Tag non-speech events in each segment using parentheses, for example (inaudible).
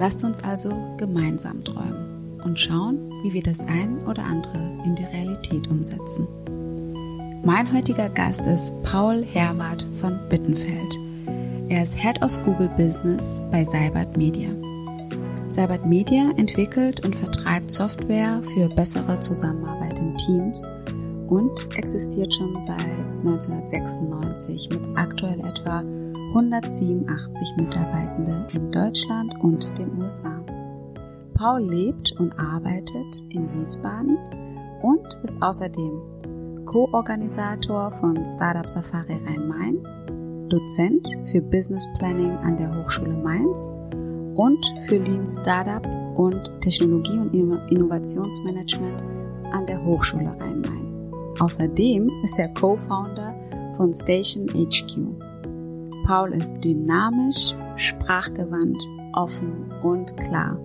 Lasst uns also gemeinsam träumen und schauen, wie wir das ein oder andere in die Realität umsetzen. Mein heutiger Gast ist Paul Herwart von Bittenfeld. Er ist Head of Google Business bei Cybert Media. Cybert Media entwickelt und vertreibt Software für bessere Zusammenarbeit in Teams und existiert schon seit 1996 mit aktuell etwa 187 Mitarbeitende in Deutschland und den USA. Paul lebt und arbeitet in Wiesbaden und ist außerdem Co-Organisator von Startup Safari Rhein-Main, Dozent für Business Planning an der Hochschule Mainz und für Lean Startup und Technologie- und Innovationsmanagement an der Hochschule Rhein-Main. Außerdem ist er Co-Founder von Station HQ. Paul ist dynamisch, sprachgewandt, offen und klar.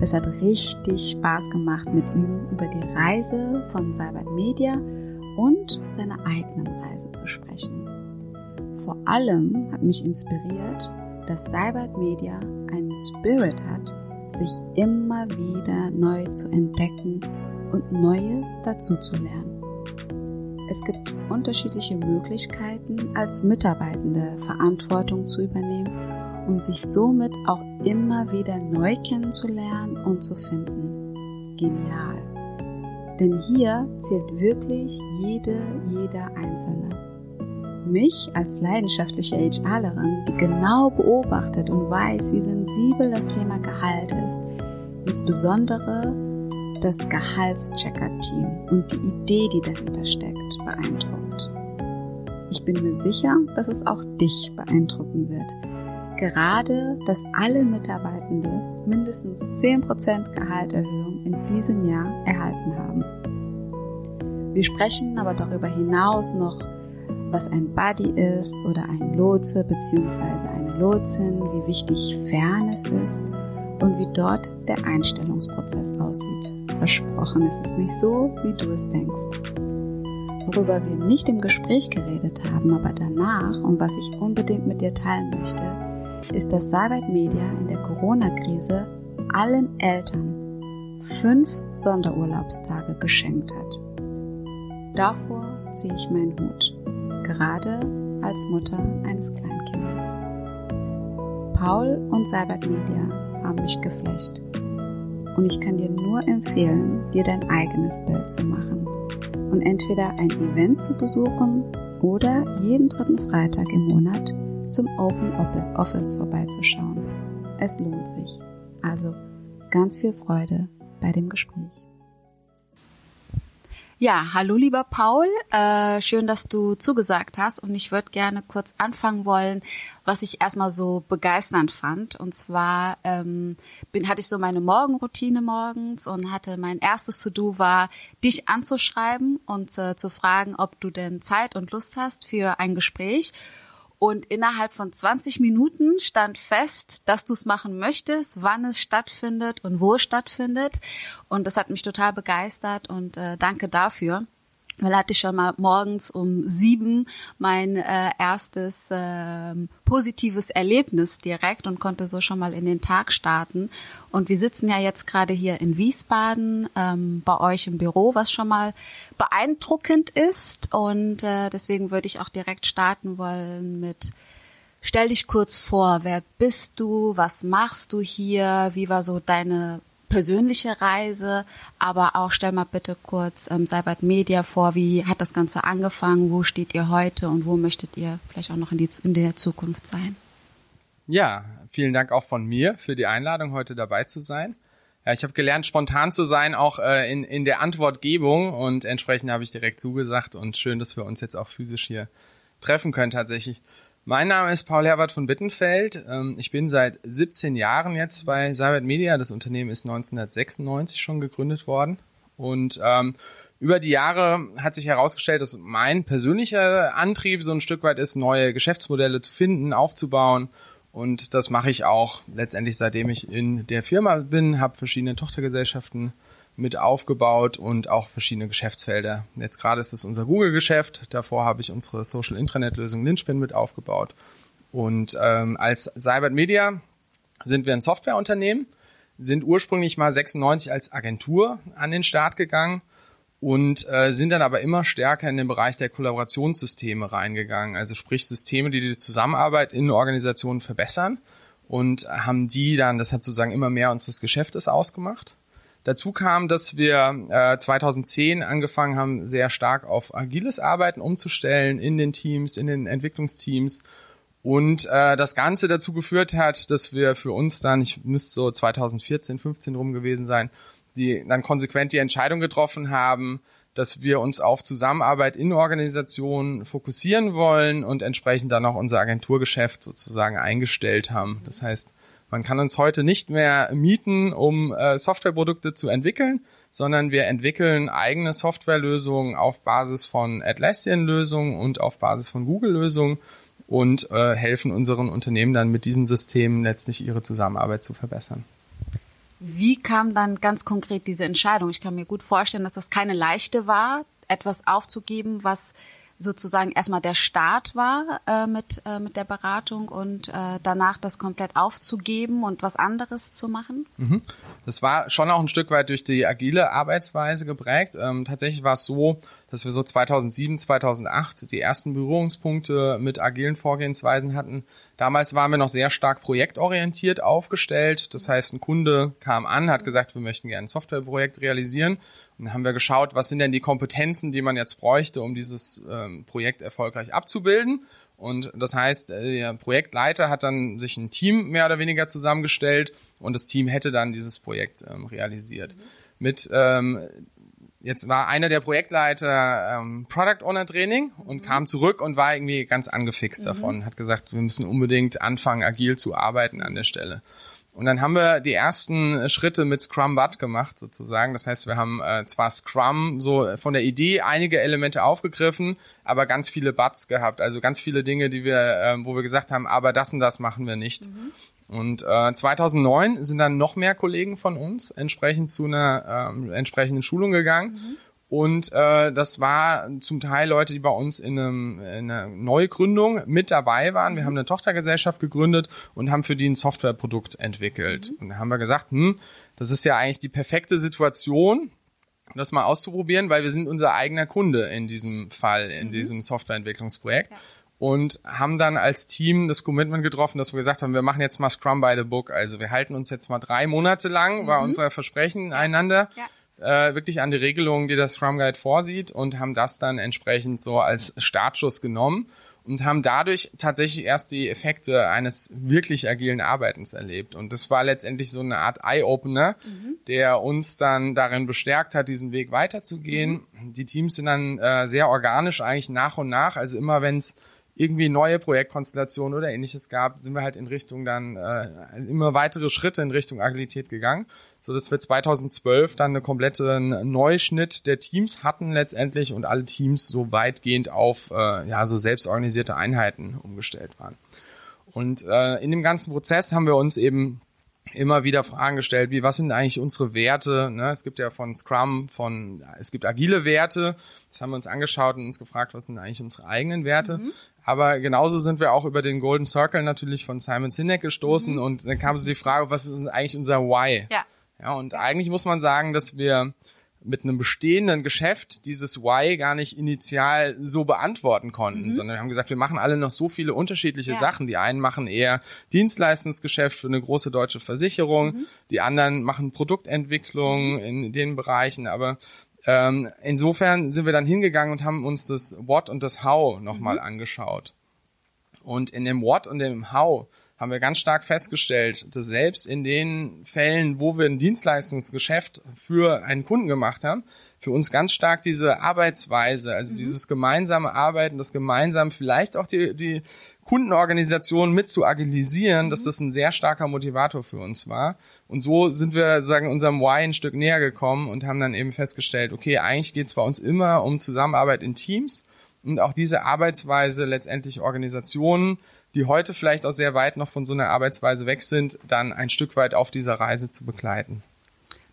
Das hat richtig Spaß gemacht, mit ihm über die Reise von Cybert Media und seiner eigenen Reise zu sprechen. Vor allem hat mich inspiriert, dass Cybert Media einen Spirit hat, sich immer wieder neu zu entdecken und Neues dazu zu lernen. Es gibt unterschiedliche Möglichkeiten, als Mitarbeitende Verantwortung zu übernehmen und sich somit auch immer wieder neu kennenzulernen und zu finden. Genial. Denn hier zählt wirklich jede, jeder Einzelne. Mich als leidenschaftliche HRlerin, die genau beobachtet und weiß, wie sensibel das Thema Gehalt ist, insbesondere das Gehaltschecker-Team und die Idee, die dahinter steckt, beeindruckt. Ich bin mir sicher, dass es auch dich beeindrucken wird. Gerade, dass alle Mitarbeitende mindestens 10% Gehalterhöhung in diesem Jahr erhalten haben. Wir sprechen aber darüber hinaus noch, was ein Buddy ist oder ein Lotse bzw. eine Lotsin, wie wichtig Fairness ist und wie dort der Einstellungsprozess aussieht. Versprochen, es ist nicht so, wie du es denkst. Worüber wir nicht im Gespräch geredet haben, aber danach und was ich unbedingt mit dir teilen möchte, ist, dass Cybert Media in der Corona-Krise allen Eltern fünf Sonderurlaubstage geschenkt hat. Davor ziehe ich meinen Hut, gerade als Mutter eines Kleinkindes. Paul und Cybert Media mich geflecht. Und ich kann dir nur empfehlen, dir dein eigenes Bild zu machen und entweder ein Event zu besuchen oder jeden dritten Freitag im Monat zum Open Office vorbeizuschauen. Es lohnt sich. Also ganz viel Freude bei dem Gespräch. Ja, hallo lieber Paul, äh, schön, dass du zugesagt hast und ich würde gerne kurz anfangen wollen, was ich erstmal so begeisternd fand. Und zwar ähm, bin, hatte ich so meine Morgenroutine morgens und hatte mein erstes To-Do war, dich anzuschreiben und äh, zu fragen, ob du denn Zeit und Lust hast für ein Gespräch. Und innerhalb von 20 Minuten stand fest, dass du es machen möchtest, wann es stattfindet und wo es stattfindet. Und das hat mich total begeistert und äh, danke dafür weil hatte ich schon mal morgens um sieben mein äh, erstes äh, positives Erlebnis direkt und konnte so schon mal in den Tag starten. Und wir sitzen ja jetzt gerade hier in Wiesbaden ähm, bei euch im Büro, was schon mal beeindruckend ist. Und äh, deswegen würde ich auch direkt starten wollen mit Stell dich kurz vor, wer bist du, was machst du hier, wie war so deine persönliche Reise, aber auch stell mal bitte kurz ähm, Cybert Media vor, wie hat das Ganze angefangen, wo steht ihr heute und wo möchtet ihr vielleicht auch noch in, die, in der Zukunft sein? Ja, vielen Dank auch von mir für die Einladung, heute dabei zu sein. Ja, ich habe gelernt, spontan zu sein, auch äh, in, in der Antwortgebung und entsprechend habe ich direkt zugesagt und schön, dass wir uns jetzt auch physisch hier treffen können tatsächlich. Mein Name ist Paul Herbert von Bittenfeld. Ähm, ich bin seit 17 Jahren jetzt bei Cybert Media. Das Unternehmen ist 1996 schon gegründet worden. Und ähm, über die Jahre hat sich herausgestellt, dass mein persönlicher Antrieb so ein Stück weit ist, neue Geschäftsmodelle zu finden, aufzubauen. Und das mache ich auch letztendlich, seitdem ich in der Firma bin, habe verschiedene Tochtergesellschaften mit aufgebaut und auch verschiedene Geschäftsfelder. Jetzt gerade ist es unser Google-Geschäft. Davor habe ich unsere Social Intranet-Lösung Linspin mit aufgebaut. Und ähm, als Cybert Media sind wir ein Softwareunternehmen, sind ursprünglich mal 96 als Agentur an den Start gegangen und äh, sind dann aber immer stärker in den Bereich der Kollaborationssysteme reingegangen. Also sprich Systeme, die die Zusammenarbeit in Organisationen verbessern und haben die dann, das hat sozusagen immer mehr unseres Geschäftes ausgemacht. Dazu kam, dass wir äh, 2010 angefangen haben, sehr stark auf agiles Arbeiten umzustellen in den Teams, in den Entwicklungsteams. Und äh, das Ganze dazu geführt hat, dass wir für uns dann, ich müsste so 2014, 15 rum gewesen sein, die dann konsequent die Entscheidung getroffen haben, dass wir uns auf Zusammenarbeit in Organisationen fokussieren wollen und entsprechend dann auch unser Agenturgeschäft sozusagen eingestellt haben. Das heißt, man kann uns heute nicht mehr mieten, um äh, Softwareprodukte zu entwickeln, sondern wir entwickeln eigene Softwarelösungen auf Basis von Atlassian-Lösungen und auf Basis von Google-Lösungen und äh, helfen unseren Unternehmen dann mit diesen Systemen letztlich ihre Zusammenarbeit zu verbessern. Wie kam dann ganz konkret diese Entscheidung? Ich kann mir gut vorstellen, dass das keine leichte war, etwas aufzugeben, was sozusagen erstmal der Start war äh, mit, äh, mit der Beratung und äh, danach das komplett aufzugeben und was anderes zu machen? Mhm. Das war schon auch ein Stück weit durch die agile Arbeitsweise geprägt. Ähm, tatsächlich war es so, dass wir so 2007, 2008 die ersten Berührungspunkte mit agilen Vorgehensweisen hatten. Damals waren wir noch sehr stark projektorientiert aufgestellt. Das heißt, ein Kunde kam an, hat gesagt, wir möchten gerne ein Softwareprojekt realisieren dann haben wir geschaut, was sind denn die Kompetenzen, die man jetzt bräuchte, um dieses ähm, Projekt erfolgreich abzubilden. Und das heißt, äh, der Projektleiter hat dann sich ein Team mehr oder weniger zusammengestellt und das Team hätte dann dieses Projekt ähm, realisiert. Mhm. Mit ähm, jetzt war einer der Projektleiter ähm, Product Owner Training und mhm. kam zurück und war irgendwie ganz angefixt mhm. davon, hat gesagt, wir müssen unbedingt anfangen, agil zu arbeiten an der Stelle. Und dann haben wir die ersten Schritte mit Scrum Bud gemacht sozusagen. Das heißt, wir haben äh, zwar Scrum so von der Idee einige Elemente aufgegriffen, aber ganz viele Buds gehabt. Also ganz viele Dinge, die wir, äh, wo wir gesagt haben, aber das und das machen wir nicht. Mhm. Und äh, 2009 sind dann noch mehr Kollegen von uns entsprechend zu einer äh, entsprechenden Schulung gegangen. Mhm. Und äh, das war zum Teil Leute, die bei uns in, einem, in einer Neugründung mit dabei waren. Wir haben eine Tochtergesellschaft gegründet und haben für die ein Softwareprodukt entwickelt. Mhm. Und da haben wir gesagt, hm, das ist ja eigentlich die perfekte Situation, das mal auszuprobieren, weil wir sind unser eigener Kunde in diesem Fall, in mhm. diesem Softwareentwicklungsprojekt. Ja. Und haben dann als Team das Commitment getroffen, dass wir gesagt haben, wir machen jetzt mal Scrum by the Book. Also wir halten uns jetzt mal drei Monate lang, war mhm. unser Versprechen einander. Ja äh, wirklich an die Regelungen, die das Scrum Guide vorsieht und haben das dann entsprechend so als Startschuss genommen und haben dadurch tatsächlich erst die Effekte eines wirklich agilen Arbeitens erlebt. Und das war letztendlich so eine Art Eye-Opener, mhm. der uns dann darin bestärkt hat, diesen Weg weiterzugehen. Mhm. Die Teams sind dann äh, sehr organisch eigentlich nach und nach, also immer wenn es irgendwie neue Projektkonstellationen oder ähnliches gab, sind wir halt in Richtung dann äh, immer weitere Schritte in Richtung Agilität gegangen, so dass wir 2012 dann eine komplette Neuschnitt der Teams hatten letztendlich und alle Teams so weitgehend auf äh, ja so selbstorganisierte Einheiten umgestellt waren. Und äh, in dem ganzen Prozess haben wir uns eben immer wieder Fragen gestellt, wie was sind eigentlich unsere Werte? Ne? Es gibt ja von Scrum, von es gibt agile Werte. Das haben wir uns angeschaut und uns gefragt, was sind eigentlich unsere eigenen Werte? Mhm. Aber genauso sind wir auch über den Golden Circle natürlich von Simon Sinek gestoßen mhm. und dann kam so die Frage, was ist eigentlich unser Why? Ja. Ja, und eigentlich muss man sagen, dass wir mit einem bestehenden Geschäft dieses Why gar nicht initial so beantworten konnten, mhm. sondern wir haben gesagt, wir machen alle noch so viele unterschiedliche ja. Sachen. Die einen machen eher Dienstleistungsgeschäft für eine große deutsche Versicherung, mhm. die anderen machen Produktentwicklung in den Bereichen, aber ähm, insofern sind wir dann hingegangen und haben uns das What und das How nochmal mhm. angeschaut. Und in dem What und dem How haben wir ganz stark festgestellt, dass selbst in den Fällen, wo wir ein Dienstleistungsgeschäft für einen Kunden gemacht haben, für uns ganz stark diese Arbeitsweise, also mhm. dieses gemeinsame Arbeiten, das gemeinsam vielleicht auch die, die Kundenorganisationen mit zu agilisieren, dass das ein sehr starker Motivator für uns war. Und so sind wir sagen unserem Why ein Stück näher gekommen und haben dann eben festgestellt, okay, eigentlich geht es bei uns immer um Zusammenarbeit in Teams und auch diese Arbeitsweise letztendlich Organisationen, die heute vielleicht auch sehr weit noch von so einer Arbeitsweise weg sind, dann ein Stück weit auf dieser Reise zu begleiten.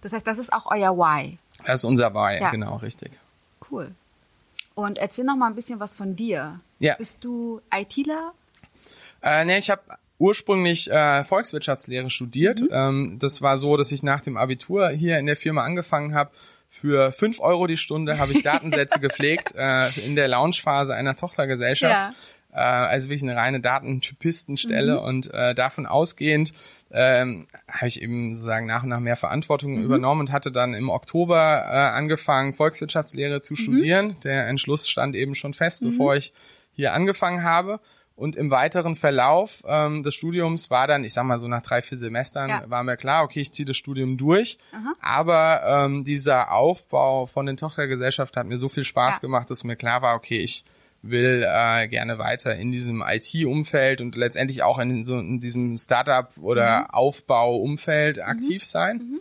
Das heißt, das ist auch euer Why. Das ist unser Why, ja. genau, richtig. Cool. Und erzähl noch mal ein bisschen was von dir. Ja. Bist du ITler? Äh, nee, ich habe ursprünglich äh, Volkswirtschaftslehre studiert. Mhm. Ähm, das war so, dass ich nach dem Abitur hier in der Firma angefangen habe. Für fünf Euro die Stunde habe ich Datensätze (laughs) gepflegt äh, in der Launchphase einer Tochtergesellschaft. Ja. Äh, also wirklich eine reine Datentypistenstelle mhm. und äh, davon ausgehend ähm, habe ich eben sozusagen nach und nach mehr Verantwortung mhm. übernommen und hatte dann im Oktober äh, angefangen, Volkswirtschaftslehre zu mhm. studieren. Der Entschluss stand eben schon fest, mhm. bevor ich hier angefangen habe. Und im weiteren Verlauf ähm, des Studiums war dann, ich sag mal so nach drei, vier Semestern, ja. war mir klar, okay, ich ziehe das Studium durch. Aha. Aber ähm, dieser Aufbau von den Tochtergesellschaften hat mir so viel Spaß ja. gemacht, dass mir klar war, okay, ich will äh, gerne weiter in diesem IT-Umfeld und letztendlich auch in so in diesem Startup oder mhm. Aufbau-Umfeld mhm. aktiv sein. Mhm.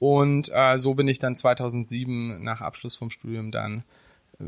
Und äh, so bin ich dann 2007 nach Abschluss vom Studium dann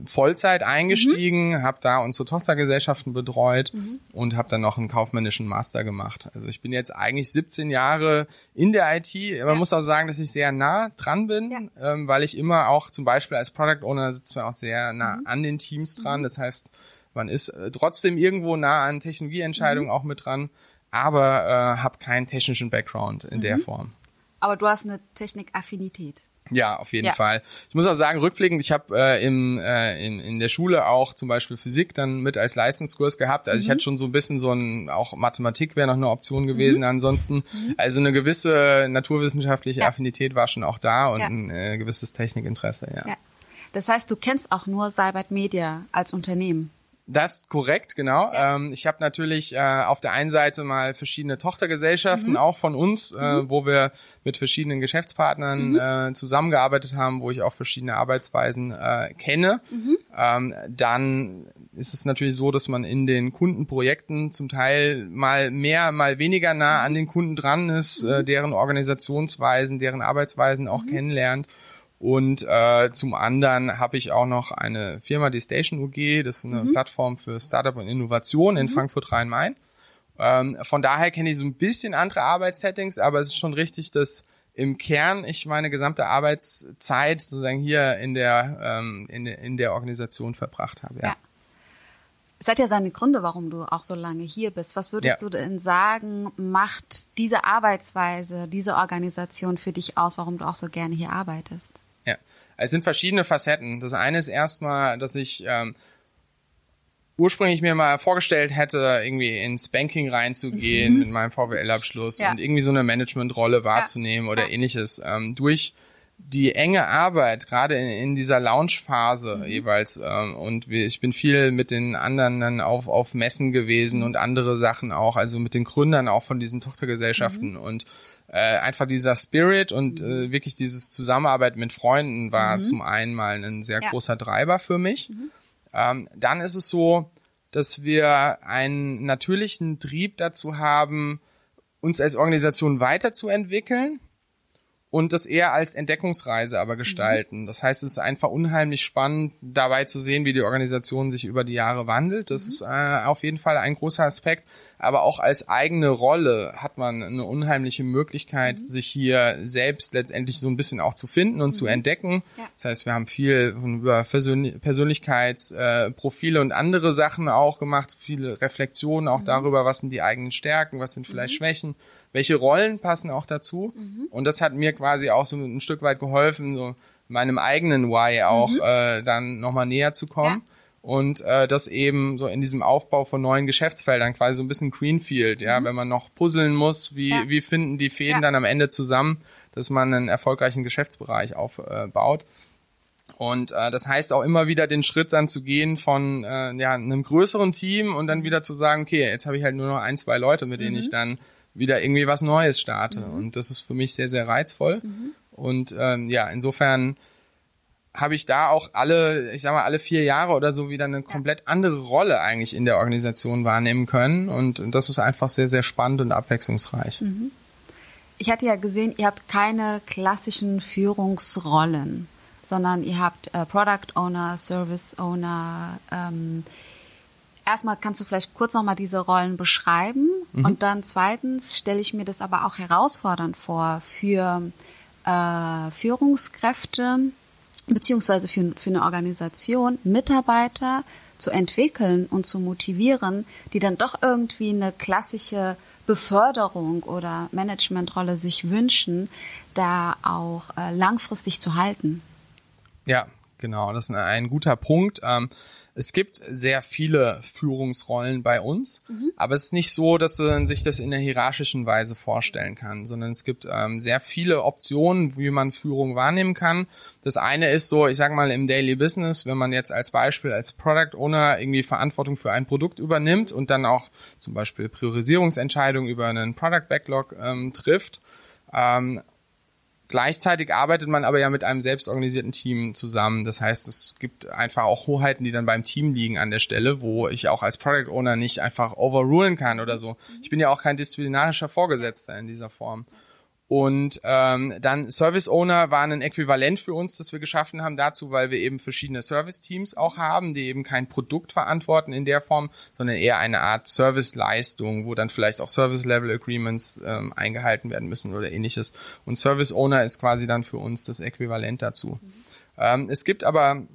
Vollzeit eingestiegen, mhm. habe da unsere Tochtergesellschaften betreut mhm. und habe dann noch einen kaufmännischen Master gemacht. Also ich bin jetzt eigentlich 17 Jahre in der IT. Man ja. muss auch sagen, dass ich sehr nah dran bin, ja. ähm, weil ich immer auch zum Beispiel als Product Owner sitzen wir auch sehr nah mhm. an den Teams dran. Mhm. Das heißt, man ist äh, trotzdem irgendwo nah an Technologieentscheidungen mhm. auch mit dran, aber äh, habe keinen technischen Background in der mhm. Form. Aber du hast eine Technikaffinität. Ja, auf jeden ja. Fall. Ich muss auch sagen, rückblickend, ich habe äh, im, äh, in, in der Schule auch zum Beispiel Physik dann mit als Leistungskurs gehabt. Also mhm. ich hatte schon so ein bisschen so ein, auch Mathematik wäre noch eine Option gewesen mhm. ansonsten. Mhm. Also eine gewisse naturwissenschaftliche ja. Affinität war schon auch da und ja. ein äh, gewisses Technikinteresse, ja. ja. Das heißt, du kennst auch nur Cybert Media als Unternehmen. Das ist korrekt, genau. Ja. Ähm, ich habe natürlich äh, auf der einen Seite mal verschiedene Tochtergesellschaften, mhm. auch von uns, äh, mhm. wo wir mit verschiedenen Geschäftspartnern mhm. äh, zusammengearbeitet haben, wo ich auch verschiedene Arbeitsweisen äh, kenne. Mhm. Ähm, dann ist es natürlich so, dass man in den Kundenprojekten zum Teil mal mehr, mal weniger nah an den Kunden dran ist, äh, mhm. deren Organisationsweisen, deren Arbeitsweisen auch mhm. kennenlernt. Und äh, zum anderen habe ich auch noch eine Firma, die Station UG, das ist eine mhm. Plattform für Startup und Innovation in mhm. Frankfurt Rhein-Main. Ähm, von daher kenne ich so ein bisschen andere Arbeitssettings, aber es ist schon richtig, dass im Kern ich meine gesamte Arbeitszeit sozusagen hier in der ähm, in, in der Organisation verbracht habe. Ja. ja. Es hat ja seine Gründe, warum du auch so lange hier bist. Was würdest ja. du denn sagen, macht diese Arbeitsweise, diese Organisation für dich aus, warum du auch so gerne hier arbeitest? Ja, es sind verschiedene Facetten. Das eine ist erstmal, dass ich ähm, ursprünglich mir mal vorgestellt hätte, irgendwie ins Banking reinzugehen mhm. mit meinem VWL-Abschluss ja. und irgendwie so eine Managementrolle wahrzunehmen ja. oder ja. ähnliches. Ähm, durch die enge Arbeit, gerade in, in dieser Launch-Phase mhm. jeweils, ähm, und wir, ich bin viel mit den anderen dann auf, auf Messen gewesen mhm. und andere Sachen auch, also mit den Gründern auch von diesen Tochtergesellschaften mhm. und äh, einfach dieser Spirit und äh, wirklich dieses Zusammenarbeit mit Freunden war mhm. zum einen mal ein sehr ja. großer Treiber für mich. Mhm. Ähm, dann ist es so, dass wir einen natürlichen Trieb dazu haben, uns als Organisation weiterzuentwickeln und das eher als Entdeckungsreise aber gestalten. Mhm. Das heißt, es ist einfach unheimlich spannend, dabei zu sehen, wie die Organisation sich über die Jahre wandelt. Das mhm. ist äh, auf jeden Fall ein großer Aspekt. Aber auch als eigene Rolle hat man eine unheimliche Möglichkeit, mhm. sich hier selbst letztendlich so ein bisschen auch zu finden und zu mhm. entdecken. Ja. Das heißt, wir haben viel über Persönlich Persönlichkeitsprofile äh, und andere Sachen auch gemacht, viele Reflexionen auch mhm. darüber, was sind die eigenen Stärken, was sind vielleicht mhm. Schwächen welche Rollen passen auch dazu. Mhm. Und das hat mir quasi auch so ein Stück weit geholfen, so meinem eigenen Why auch mhm. äh, dann nochmal näher zu kommen. Ja. Und äh, das eben so in diesem Aufbau von neuen Geschäftsfeldern, quasi so ein bisschen Greenfield, ja, mhm. wenn man noch puzzeln muss, wie, ja. wie finden die Fäden ja. dann am Ende zusammen, dass man einen erfolgreichen Geschäftsbereich aufbaut. Äh, und äh, das heißt auch immer wieder den Schritt dann zu gehen von äh, ja, einem größeren Team und dann wieder zu sagen, okay, jetzt habe ich halt nur noch ein, zwei Leute, mit denen mhm. ich dann wieder irgendwie was Neues starte. Mhm. Und das ist für mich sehr, sehr reizvoll. Mhm. Und ähm, ja, insofern habe ich da auch alle, ich sag mal, alle vier Jahre oder so wieder eine komplett andere Rolle eigentlich in der Organisation wahrnehmen können. Und das ist einfach sehr, sehr spannend und abwechslungsreich. Mhm. Ich hatte ja gesehen, ihr habt keine klassischen Führungsrollen, sondern ihr habt äh, Product Owner, Service Owner. Ähm, erstmal kannst du vielleicht kurz nochmal diese Rollen beschreiben mhm. und dann zweitens stelle ich mir das aber auch herausfordernd vor für äh, Führungskräfte beziehungsweise für, für eine Organisation Mitarbeiter zu entwickeln und zu motivieren, die dann doch irgendwie eine klassische Beförderung oder Managementrolle sich wünschen, da auch äh, langfristig zu halten. Ja, genau, das ist ein guter Punkt. Ähm, es gibt sehr viele Führungsrollen bei uns, mhm. aber es ist nicht so, dass man sich das in der hierarchischen Weise vorstellen kann, sondern es gibt ähm, sehr viele Optionen, wie man Führung wahrnehmen kann. Das eine ist so, ich sage mal im Daily Business, wenn man jetzt als Beispiel als Product Owner irgendwie Verantwortung für ein Produkt übernimmt und dann auch zum Beispiel Priorisierungsentscheidungen über einen Product Backlog ähm, trifft. Ähm, Gleichzeitig arbeitet man aber ja mit einem selbstorganisierten Team zusammen. Das heißt, es gibt einfach auch Hoheiten, die dann beim Team liegen an der Stelle, wo ich auch als Product Owner nicht einfach overrulen kann oder so. Ich bin ja auch kein disziplinarischer Vorgesetzter in dieser Form. Und ähm, dann Service Owner waren ein Äquivalent für uns, das wir geschaffen haben dazu, weil wir eben verschiedene Service-Teams auch haben, die eben kein Produkt verantworten in der Form, sondern eher eine Art Service-Leistung, wo dann vielleicht auch Service-Level-Agreements ähm, eingehalten werden müssen oder ähnliches. Und Service Owner ist quasi dann für uns das Äquivalent dazu. Mhm. Ähm, es gibt aber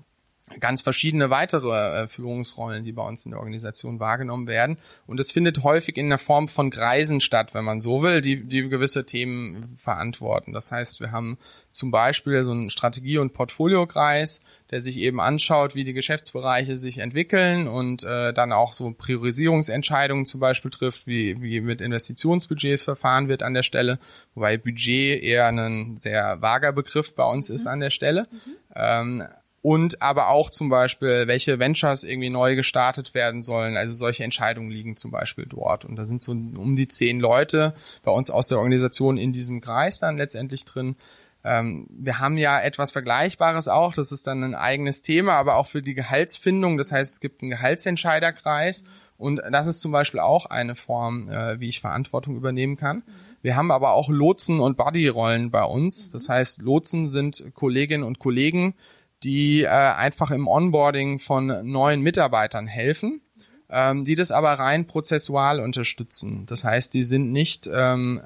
ganz verschiedene weitere äh, Führungsrollen, die bei uns in der Organisation wahrgenommen werden. Und es findet häufig in der Form von Kreisen statt, wenn man so will, die, die gewisse Themen verantworten. Das heißt, wir haben zum Beispiel so einen Strategie- und Portfoliokreis, der sich eben anschaut, wie die Geschäftsbereiche sich entwickeln und äh, dann auch so Priorisierungsentscheidungen zum Beispiel trifft, wie, wie mit Investitionsbudgets verfahren wird an der Stelle, wobei Budget eher ein sehr vager Begriff bei uns ist mhm. an der Stelle. Mhm. Ähm, und aber auch zum Beispiel, welche Ventures irgendwie neu gestartet werden sollen. Also solche Entscheidungen liegen zum Beispiel dort. Und da sind so um die zehn Leute bei uns aus der Organisation in diesem Kreis dann letztendlich drin. Ähm, wir haben ja etwas Vergleichbares auch. Das ist dann ein eigenes Thema, aber auch für die Gehaltsfindung. Das heißt, es gibt einen Gehaltsentscheiderkreis. Und das ist zum Beispiel auch eine Form, äh, wie ich Verantwortung übernehmen kann. Wir haben aber auch Lotsen- und Buddy-Rollen bei uns. Das heißt, Lotsen sind Kolleginnen und Kollegen, die äh, einfach im Onboarding von neuen Mitarbeitern helfen, ähm, die das aber rein prozessual unterstützen. Das heißt, die sind nicht ähm,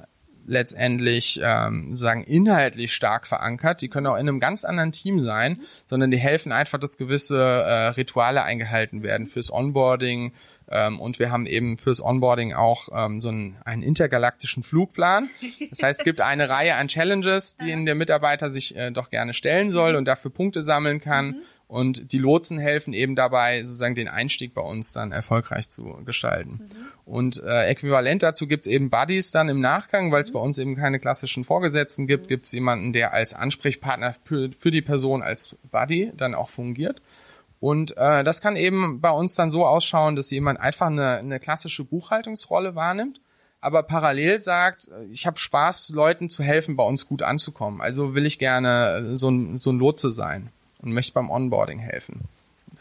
letztendlich ähm, sagen inhaltlich stark verankert. Die können auch in einem ganz anderen Team sein, sondern die helfen einfach, dass gewisse äh, Rituale eingehalten werden fürs Onboarding. Ähm, und wir haben eben fürs Onboarding auch ähm, so einen, einen intergalaktischen Flugplan. Das heißt, es gibt eine Reihe an Challenges, die in der Mitarbeiter sich äh, doch gerne stellen soll und dafür Punkte sammeln kann. Mhm. Und die Lotsen helfen eben dabei, sozusagen den Einstieg bei uns dann erfolgreich zu gestalten. Mhm. Und äh, äquivalent dazu gibt's eben Buddies dann im Nachgang, weil es mhm. bei uns eben keine klassischen Vorgesetzten gibt, mhm. gibt's jemanden, der als Ansprechpartner für, für die Person als Buddy dann auch fungiert. Und äh, das kann eben bei uns dann so ausschauen, dass jemand einfach eine, eine klassische Buchhaltungsrolle wahrnimmt, aber parallel sagt, ich habe Spaß, Leuten zu helfen, bei uns gut anzukommen. Also will ich gerne so ein, so ein Lotse sein und möchte beim Onboarding helfen.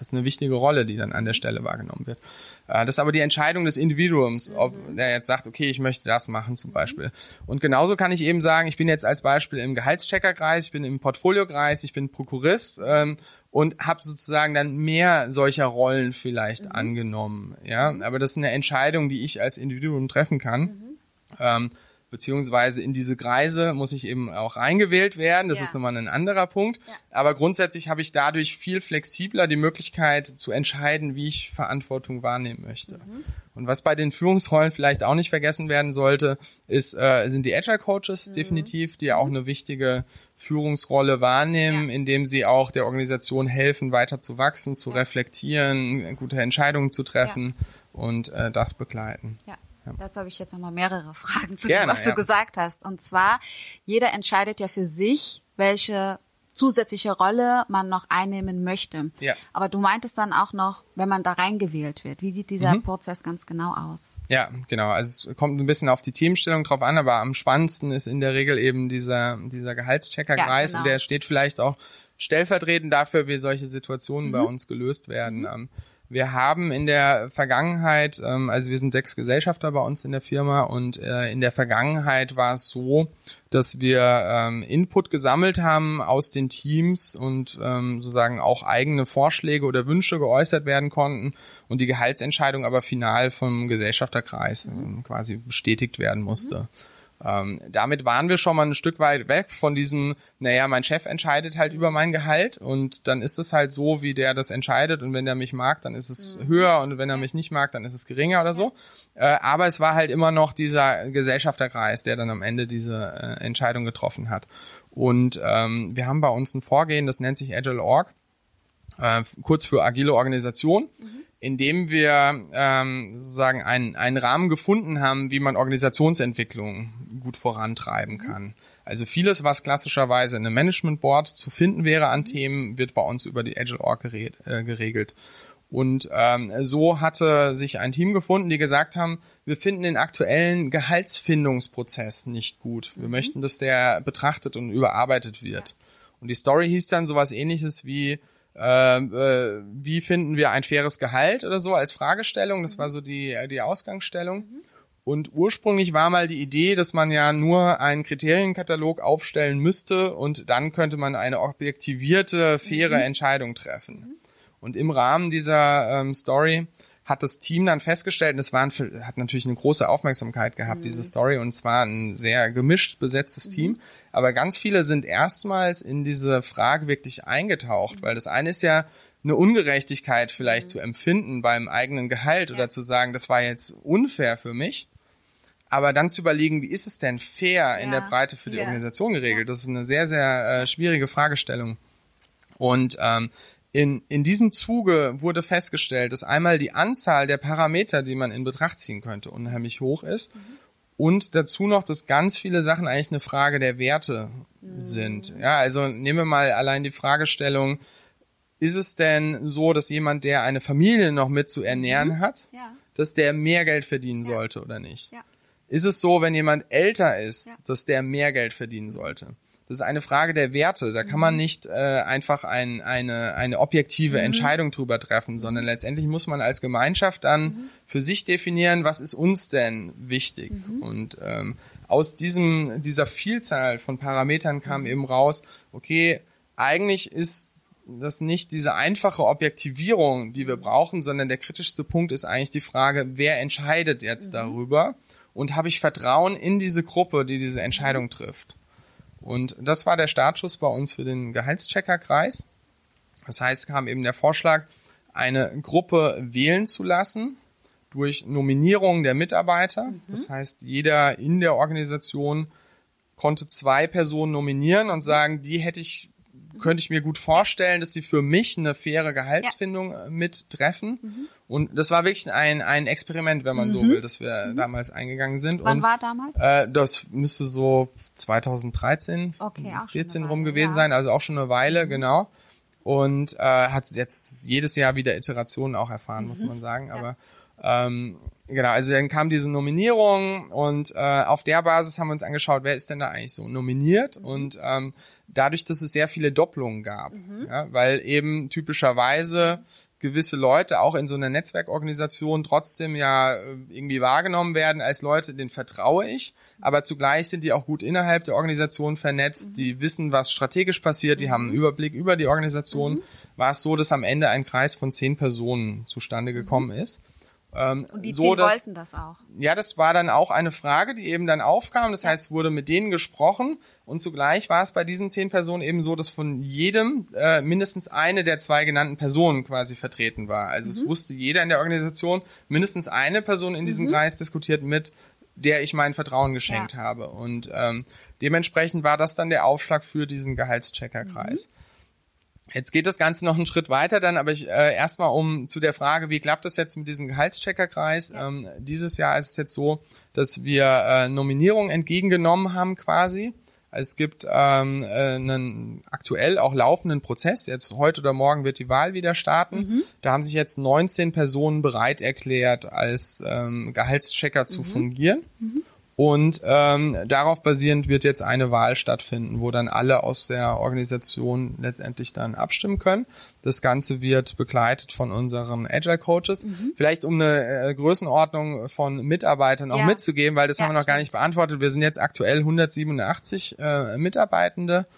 Das ist eine wichtige Rolle, die dann an der Stelle wahrgenommen wird. Äh, das ist aber die Entscheidung des Individuums, ob der jetzt sagt, okay, ich möchte das machen zum Beispiel. Und genauso kann ich eben sagen, ich bin jetzt als Beispiel im Gehaltscheckerkreis, ich bin im Portfoliokreis, ich bin Prokurist ähm, und habe sozusagen dann mehr solcher Rollen vielleicht mhm. angenommen. Ja, aber das ist eine Entscheidung, die ich als Individuum treffen kann. Mhm. Ähm, beziehungsweise in diese Kreise muss ich eben auch reingewählt werden. Das ja. ist nochmal ein anderer Punkt. Ja. Aber grundsätzlich habe ich dadurch viel flexibler die Möglichkeit zu entscheiden, wie ich Verantwortung wahrnehmen möchte. Mhm. Und was bei den Führungsrollen vielleicht auch nicht vergessen werden sollte, ist, äh, sind die Agile Coaches mhm. definitiv, die ja auch eine wichtige Führungsrolle wahrnehmen, ja. indem sie auch der Organisation helfen, weiter zu wachsen, zu reflektieren, gute Entscheidungen zu treffen und äh, das begleiten. Ja. Ja. Dazu habe ich jetzt nochmal mehrere (laughs) Fragen zu Gerne, dem, was ja. du gesagt hast. Und zwar, jeder entscheidet ja für sich, welche zusätzliche Rolle man noch einnehmen möchte. Ja. Aber du meintest dann auch noch, wenn man da reingewählt wird. Wie sieht dieser mhm. Prozess ganz genau aus? Ja, genau. Also es kommt ein bisschen auf die Teamstellung drauf an, aber am spannendsten ist in der Regel eben dieser, dieser Gehaltscheckerkreis ja, genau. und der steht vielleicht auch stellvertretend dafür, wie solche Situationen mhm. bei uns gelöst werden. Mhm. Ähm, wir haben in der Vergangenheit, ähm, also wir sind sechs Gesellschafter bei uns in der Firma und äh, in der Vergangenheit war es so, dass wir ähm, Input gesammelt haben aus den Teams und ähm, sozusagen auch eigene Vorschläge oder Wünsche geäußert werden konnten und die Gehaltsentscheidung aber final vom Gesellschafterkreis äh, quasi bestätigt werden musste. Mhm. Ähm, damit waren wir schon mal ein Stück weit weg von diesem, naja, mein Chef entscheidet halt über mein Gehalt und dann ist es halt so, wie der das entscheidet und wenn der mich mag, dann ist es mhm. höher und wenn er mich nicht mag, dann ist es geringer oder so. Äh, aber es war halt immer noch dieser Gesellschafterkreis, der dann am Ende diese äh, Entscheidung getroffen hat. Und ähm, wir haben bei uns ein Vorgehen, das nennt sich Agile Org, äh, kurz für agile Organisation. Mhm indem wir ähm, sozusagen einen, einen Rahmen gefunden haben, wie man Organisationsentwicklung gut vorantreiben kann. Also vieles, was klassischerweise in einem Management Board zu finden wäre an Themen, wird bei uns über die Agile Org äh, geregelt. Und ähm, so hatte sich ein Team gefunden, die gesagt haben, wir finden den aktuellen Gehaltsfindungsprozess nicht gut. Wir mhm. möchten, dass der betrachtet und überarbeitet wird. Und die Story hieß dann sowas ähnliches wie, äh, äh, wie finden wir ein faires Gehalt oder so als Fragestellung. Das war so die, die Ausgangsstellung. Und ursprünglich war mal die Idee, dass man ja nur einen Kriterienkatalog aufstellen müsste und dann könnte man eine objektivierte, faire mhm. Entscheidung treffen. Und im Rahmen dieser ähm, Story hat das Team dann festgestellt, und es war ein, hat natürlich eine große Aufmerksamkeit gehabt, mhm. diese Story, und zwar ein sehr gemischt besetztes mhm. Team. Aber ganz viele sind erstmals in diese Frage wirklich eingetaucht, mhm. weil das eine ist ja, eine Ungerechtigkeit vielleicht mhm. zu empfinden beim eigenen Gehalt ja. oder zu sagen, das war jetzt unfair für mich. Aber dann zu überlegen, wie ist es denn fair ja. in der Breite für die ja. Organisation geregelt? Das ist eine sehr, sehr äh, schwierige Fragestellung. Und ähm, in, in diesem Zuge wurde festgestellt, dass einmal die Anzahl der Parameter, die man in Betracht ziehen könnte, unheimlich hoch ist. Mhm. Und dazu noch, dass ganz viele Sachen eigentlich eine Frage der Werte mhm. sind. Ja, also nehmen wir mal allein die Fragestellung, ist es denn so, dass jemand, der eine Familie noch mit zu ernähren mhm. hat, ja. dass der mehr Geld verdienen ja. sollte oder nicht? Ja. Ist es so, wenn jemand älter ist, dass der mehr Geld verdienen sollte? Das ist eine Frage der Werte. Da kann man mhm. nicht äh, einfach ein, eine, eine objektive mhm. Entscheidung drüber treffen, sondern letztendlich muss man als Gemeinschaft dann mhm. für sich definieren, was ist uns denn wichtig. Mhm. Und ähm, aus diesem, dieser Vielzahl von Parametern kam eben raus, okay, eigentlich ist das nicht diese einfache Objektivierung, die wir brauchen, sondern der kritischste Punkt ist eigentlich die Frage, wer entscheidet jetzt mhm. darüber? Und habe ich Vertrauen in diese Gruppe, die diese Entscheidung trifft? Und das war der Startschuss bei uns für den Gehaltscheckerkreis. Das heißt, kam eben der Vorschlag, eine Gruppe wählen zu lassen durch Nominierung der Mitarbeiter. Mhm. Das heißt, jeder in der Organisation konnte zwei Personen nominieren und sagen, die hätte ich, könnte ich mir gut vorstellen, dass sie für mich eine faire Gehaltsfindung ja. Äh, mittreffen. Mhm. Und das war wirklich ein, ein Experiment, wenn man mhm. so will, dass wir mhm. damals eingegangen sind. Wann und, war damals? Äh, das müsste so 2013, okay, 14 rum gewesen ja. sein, also auch schon eine Weile, mhm. genau. Und äh, hat jetzt jedes Jahr wieder Iterationen auch erfahren, mhm. muss man sagen. Ja. Aber ähm, genau, also dann kam diese Nominierung und äh, auf der Basis haben wir uns angeschaut, wer ist denn da eigentlich so nominiert mhm. und ähm, dadurch, dass es sehr viele Doppelungen gab, mhm. ja, weil eben typischerweise gewisse Leute auch in so einer Netzwerkorganisation trotzdem ja äh, irgendwie wahrgenommen werden als Leute, denen vertraue ich, aber zugleich sind die auch gut innerhalb der Organisation vernetzt, mhm. die wissen, was strategisch passiert, die haben einen Überblick über die Organisation. Mhm. War es so, dass am Ende ein Kreis von zehn Personen zustande gekommen mhm. ist. Ähm, und die so, dass, wollten das auch. Ja, das war dann auch eine Frage, die eben dann aufkam. Das ja. heißt, wurde mit denen gesprochen und zugleich war es bei diesen zehn Personen eben so, dass von jedem äh, mindestens eine der zwei genannten Personen quasi vertreten war. Also mhm. es wusste jeder in der Organisation, mindestens eine Person in diesem mhm. Kreis diskutiert mit, der ich mein Vertrauen geschenkt ja. habe. Und ähm, dementsprechend war das dann der Aufschlag für diesen Gehaltscheckerkreis. Mhm. Jetzt geht das Ganze noch einen Schritt weiter dann, aber ich äh, erstmal um zu der Frage, wie klappt das jetzt mit diesem Gehaltscheckerkreis? Ähm, dieses Jahr ist es jetzt so, dass wir äh, Nominierungen entgegengenommen haben quasi. Es gibt ähm, äh, einen aktuell auch laufenden Prozess. Jetzt heute oder morgen wird die Wahl wieder starten. Mhm. Da haben sich jetzt 19 Personen bereit erklärt, als ähm, Gehaltschecker zu mhm. fungieren. Mhm. Und ähm, darauf basierend wird jetzt eine Wahl stattfinden, wo dann alle aus der Organisation letztendlich dann abstimmen können. Das Ganze wird begleitet von unseren Agile Coaches. Mhm. Vielleicht um eine äh, Größenordnung von Mitarbeitern auch ja. mitzugeben, weil das ja, haben wir noch gar nicht beantwortet. Wir sind jetzt aktuell 187 äh, Mitarbeitende.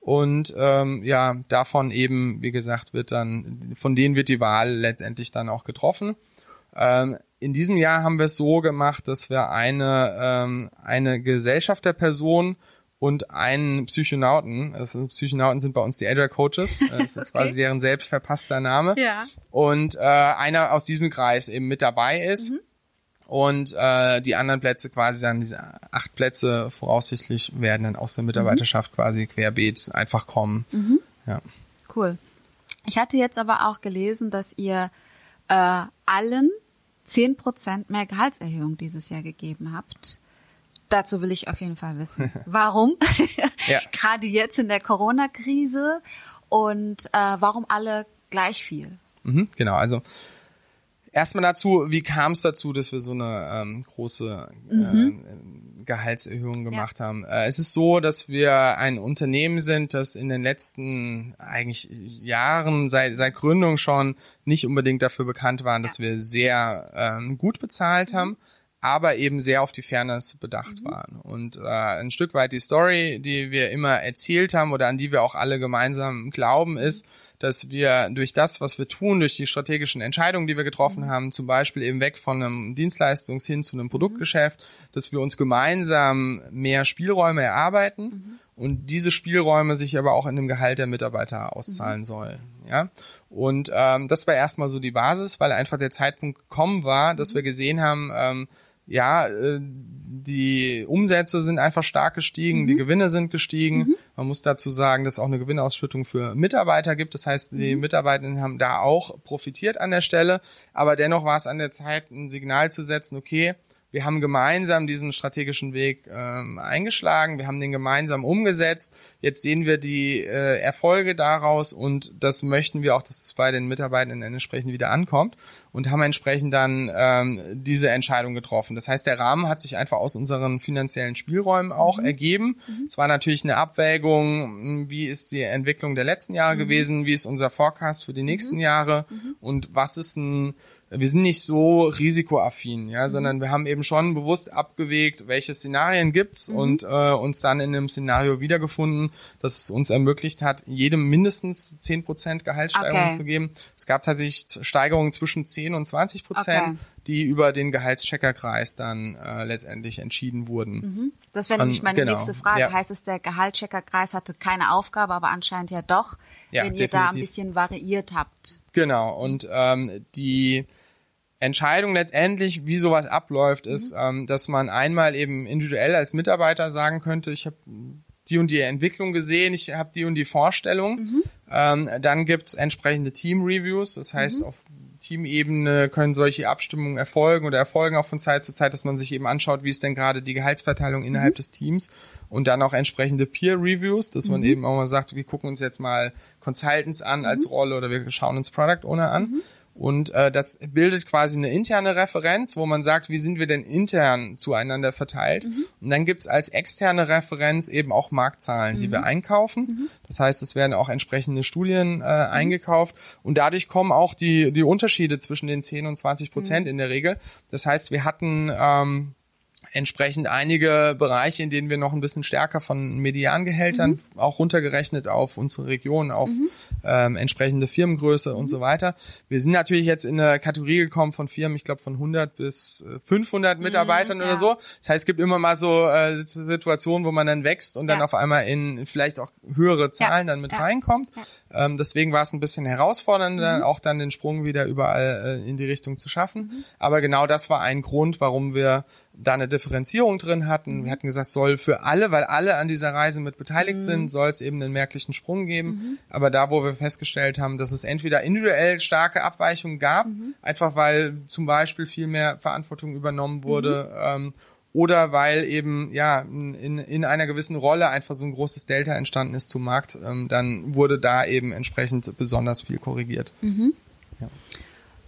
Und ähm, ja, davon eben, wie gesagt, wird dann, von denen wird die Wahl letztendlich dann auch getroffen. Ähm, in diesem Jahr haben wir es so gemacht, dass wir eine, ähm, eine Gesellschaft der Person und einen Psychonauten, also Psychonauten sind bei uns die Agile Coaches, (laughs) das ist okay. quasi deren selbst verpasster Name. Ja. Und äh, einer aus diesem Kreis eben mit dabei ist. Mhm. Und äh, die anderen Plätze quasi dann, diese acht Plätze voraussichtlich werden dann aus der Mitarbeiterschaft mhm. quasi querbeet einfach kommen. Mhm. Ja. Cool. Ich hatte jetzt aber auch gelesen, dass ihr äh, allen 10 Prozent mehr Gehaltserhöhung dieses Jahr gegeben habt. Dazu will ich auf jeden Fall wissen, (laughs) warum? (laughs) ja. Gerade jetzt in der Corona-Krise und äh, warum alle gleich viel? Mhm, genau, also erstmal dazu, wie kam es dazu, dass wir so eine ähm, große mhm. Gehaltserhöhungen gemacht ja. haben. Äh, es ist so, dass wir ein Unternehmen sind, das in den letzten eigentlich Jahren seit, seit Gründung schon nicht unbedingt dafür bekannt waren, dass wir sehr ähm, gut bezahlt mhm. haben aber eben sehr auf die Fairness bedacht mhm. waren. Und äh, ein Stück weit die Story, die wir immer erzählt haben oder an die wir auch alle gemeinsam glauben, ist, dass wir durch das, was wir tun, durch die strategischen Entscheidungen, die wir getroffen mhm. haben, zum Beispiel eben weg von einem Dienstleistungs hin zu einem Produktgeschäft, dass wir uns gemeinsam mehr Spielräume erarbeiten mhm. und diese Spielräume sich aber auch in dem Gehalt der Mitarbeiter auszahlen mhm. sollen. Ja, und ähm, das war erstmal so die Basis, weil einfach der Zeitpunkt gekommen war, dass wir gesehen haben, ähm, ja, äh, die Umsätze sind einfach stark gestiegen, mhm. die Gewinne sind gestiegen. Mhm. Man muss dazu sagen, dass es auch eine Gewinnausschüttung für Mitarbeiter gibt. Das heißt, die mhm. Mitarbeitenden haben da auch profitiert an der Stelle. Aber dennoch war es an der Zeit, ein Signal zu setzen, okay, wir haben gemeinsam diesen strategischen Weg ähm, eingeschlagen, wir haben den gemeinsam umgesetzt. Jetzt sehen wir die äh, Erfolge daraus und das möchten wir auch, dass es bei den Mitarbeitenden entsprechend wieder ankommt und haben entsprechend dann ähm, diese Entscheidung getroffen. Das heißt, der Rahmen hat sich einfach aus unseren finanziellen Spielräumen auch mhm. ergeben. Mhm. Es war natürlich eine Abwägung, wie ist die Entwicklung der letzten Jahre mhm. gewesen, wie ist unser Forecast für die nächsten mhm. Jahre mhm. und was ist ein wir sind nicht so risikoaffin, ja, mhm. sondern wir haben eben schon bewusst abgewegt, welche Szenarien gibt's mhm. und äh, uns dann in einem Szenario wiedergefunden, das es uns ermöglicht hat, jedem mindestens zehn Prozent Gehaltssteigerung okay. zu geben. Es gab tatsächlich Steigerungen zwischen 10 und 20 Prozent, okay. Die über den Gehaltscheckerkreis dann äh, letztendlich entschieden wurden. Mhm. Das wäre nämlich meine genau. nächste Frage. Ja. Heißt es, der Gehaltscheckerkreis hatte keine Aufgabe, aber anscheinend ja doch, ja, wenn ihr definitiv. da ein bisschen variiert habt. Genau, und ähm, die Entscheidung letztendlich, wie sowas abläuft, ist, mhm. ähm, dass man einmal eben individuell als Mitarbeiter sagen könnte, ich habe die und die Entwicklung gesehen, ich habe die und die Vorstellung. Mhm. Ähm, dann gibt's entsprechende Team-Reviews, das heißt, mhm. auf Teamebene können solche Abstimmungen erfolgen oder erfolgen auch von Zeit zu Zeit, dass man sich eben anschaut, wie ist denn gerade die Gehaltsverteilung innerhalb mhm. des Teams und dann auch entsprechende Peer-Reviews, dass man mhm. eben auch mal sagt, wir gucken uns jetzt mal Consultants an als mhm. Rolle oder wir schauen uns Product Owner an. Mhm. Und äh, das bildet quasi eine interne Referenz, wo man sagt, wie sind wir denn intern zueinander verteilt. Mhm. Und dann gibt's als externe Referenz eben auch Marktzahlen, mhm. die wir einkaufen. Mhm. Das heißt, es werden auch entsprechende Studien äh, mhm. eingekauft. Und dadurch kommen auch die, die Unterschiede zwischen den 10 und 20 Prozent mhm. in der Regel. Das heißt, wir hatten ähm, entsprechend einige Bereiche, in denen wir noch ein bisschen stärker von Mediangehältern mhm. auch runtergerechnet auf unsere Region, auf mhm. ähm, entsprechende Firmengröße mhm. und so weiter. Wir sind natürlich jetzt in eine Kategorie gekommen von Firmen, ich glaube von 100 bis 500 mhm, Mitarbeitern ja. oder so. Das heißt, es gibt immer mal so äh, Situationen, wo man dann wächst und ja. dann auf einmal in vielleicht auch höhere Zahlen ja. dann mit reinkommt. Ähm, deswegen war es ein bisschen herausfordernd, dann mhm. auch dann den Sprung wieder überall äh, in die Richtung zu schaffen. Mhm. Aber genau das war ein Grund, warum wir da eine Differenzierung drin hatten. Wir mhm. hatten gesagt, soll für alle, weil alle an dieser Reise mit beteiligt mhm. sind, soll es eben einen merklichen Sprung geben. Mhm. Aber da, wo wir festgestellt haben, dass es entweder individuell starke Abweichungen gab, mhm. einfach weil zum Beispiel viel mehr Verantwortung übernommen wurde, mhm. ähm, oder weil eben ja in, in einer gewissen Rolle einfach so ein großes Delta entstanden ist zum Markt, ähm, dann wurde da eben entsprechend besonders viel korrigiert. Mhm. Ja.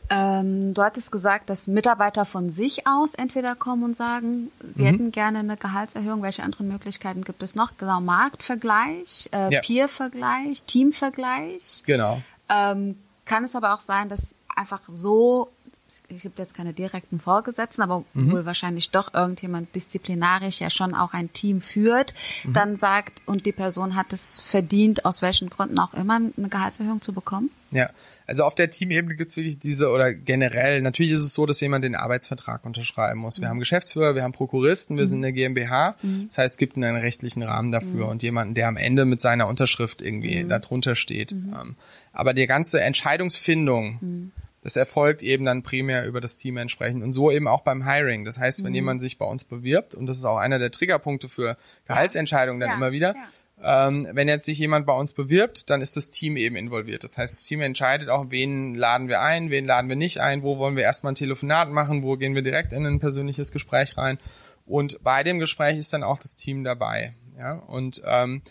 Ähm, du hattest gesagt, dass Mitarbeiter von sich aus entweder kommen und sagen, sie mhm. hätten gerne eine Gehaltserhöhung. Welche anderen Möglichkeiten gibt es noch? Genau, Marktvergleich, äh, ja. Peervergleich, Teamvergleich. Genau. Ähm, kann es aber auch sein, dass einfach so es gibt jetzt keine direkten Vorgesetzten, aber mhm. wohl wahrscheinlich doch irgendjemand disziplinarisch ja schon auch ein Team führt, mhm. dann sagt, und die Person hat es verdient, aus welchen Gründen auch immer, eine Gehaltserhöhung zu bekommen? Ja, also auf der Teamebene gibt es wirklich diese, oder generell, natürlich ist es so, dass jemand den Arbeitsvertrag unterschreiben muss. Wir mhm. haben Geschäftsführer, wir haben Prokuristen, wir mhm. sind eine GmbH. Mhm. Das heißt, es gibt einen rechtlichen Rahmen dafür mhm. und jemanden, der am Ende mit seiner Unterschrift irgendwie mhm. darunter steht. Mhm. Ähm, aber die ganze Entscheidungsfindung, das erfolgt eben dann primär über das Team entsprechend und so eben auch beim Hiring. Das heißt, wenn mhm. jemand sich bei uns bewirbt, und das ist auch einer der Triggerpunkte für Gehaltsentscheidungen dann ja. immer wieder, ja. ähm, wenn jetzt sich jemand bei uns bewirbt, dann ist das Team eben involviert. Das heißt, das Team entscheidet auch, wen laden wir ein, wen laden wir nicht ein, wo wollen wir erstmal ein Telefonat machen, wo gehen wir direkt in ein persönliches Gespräch rein. Und bei dem Gespräch ist dann auch das Team dabei. Ja, und ähm,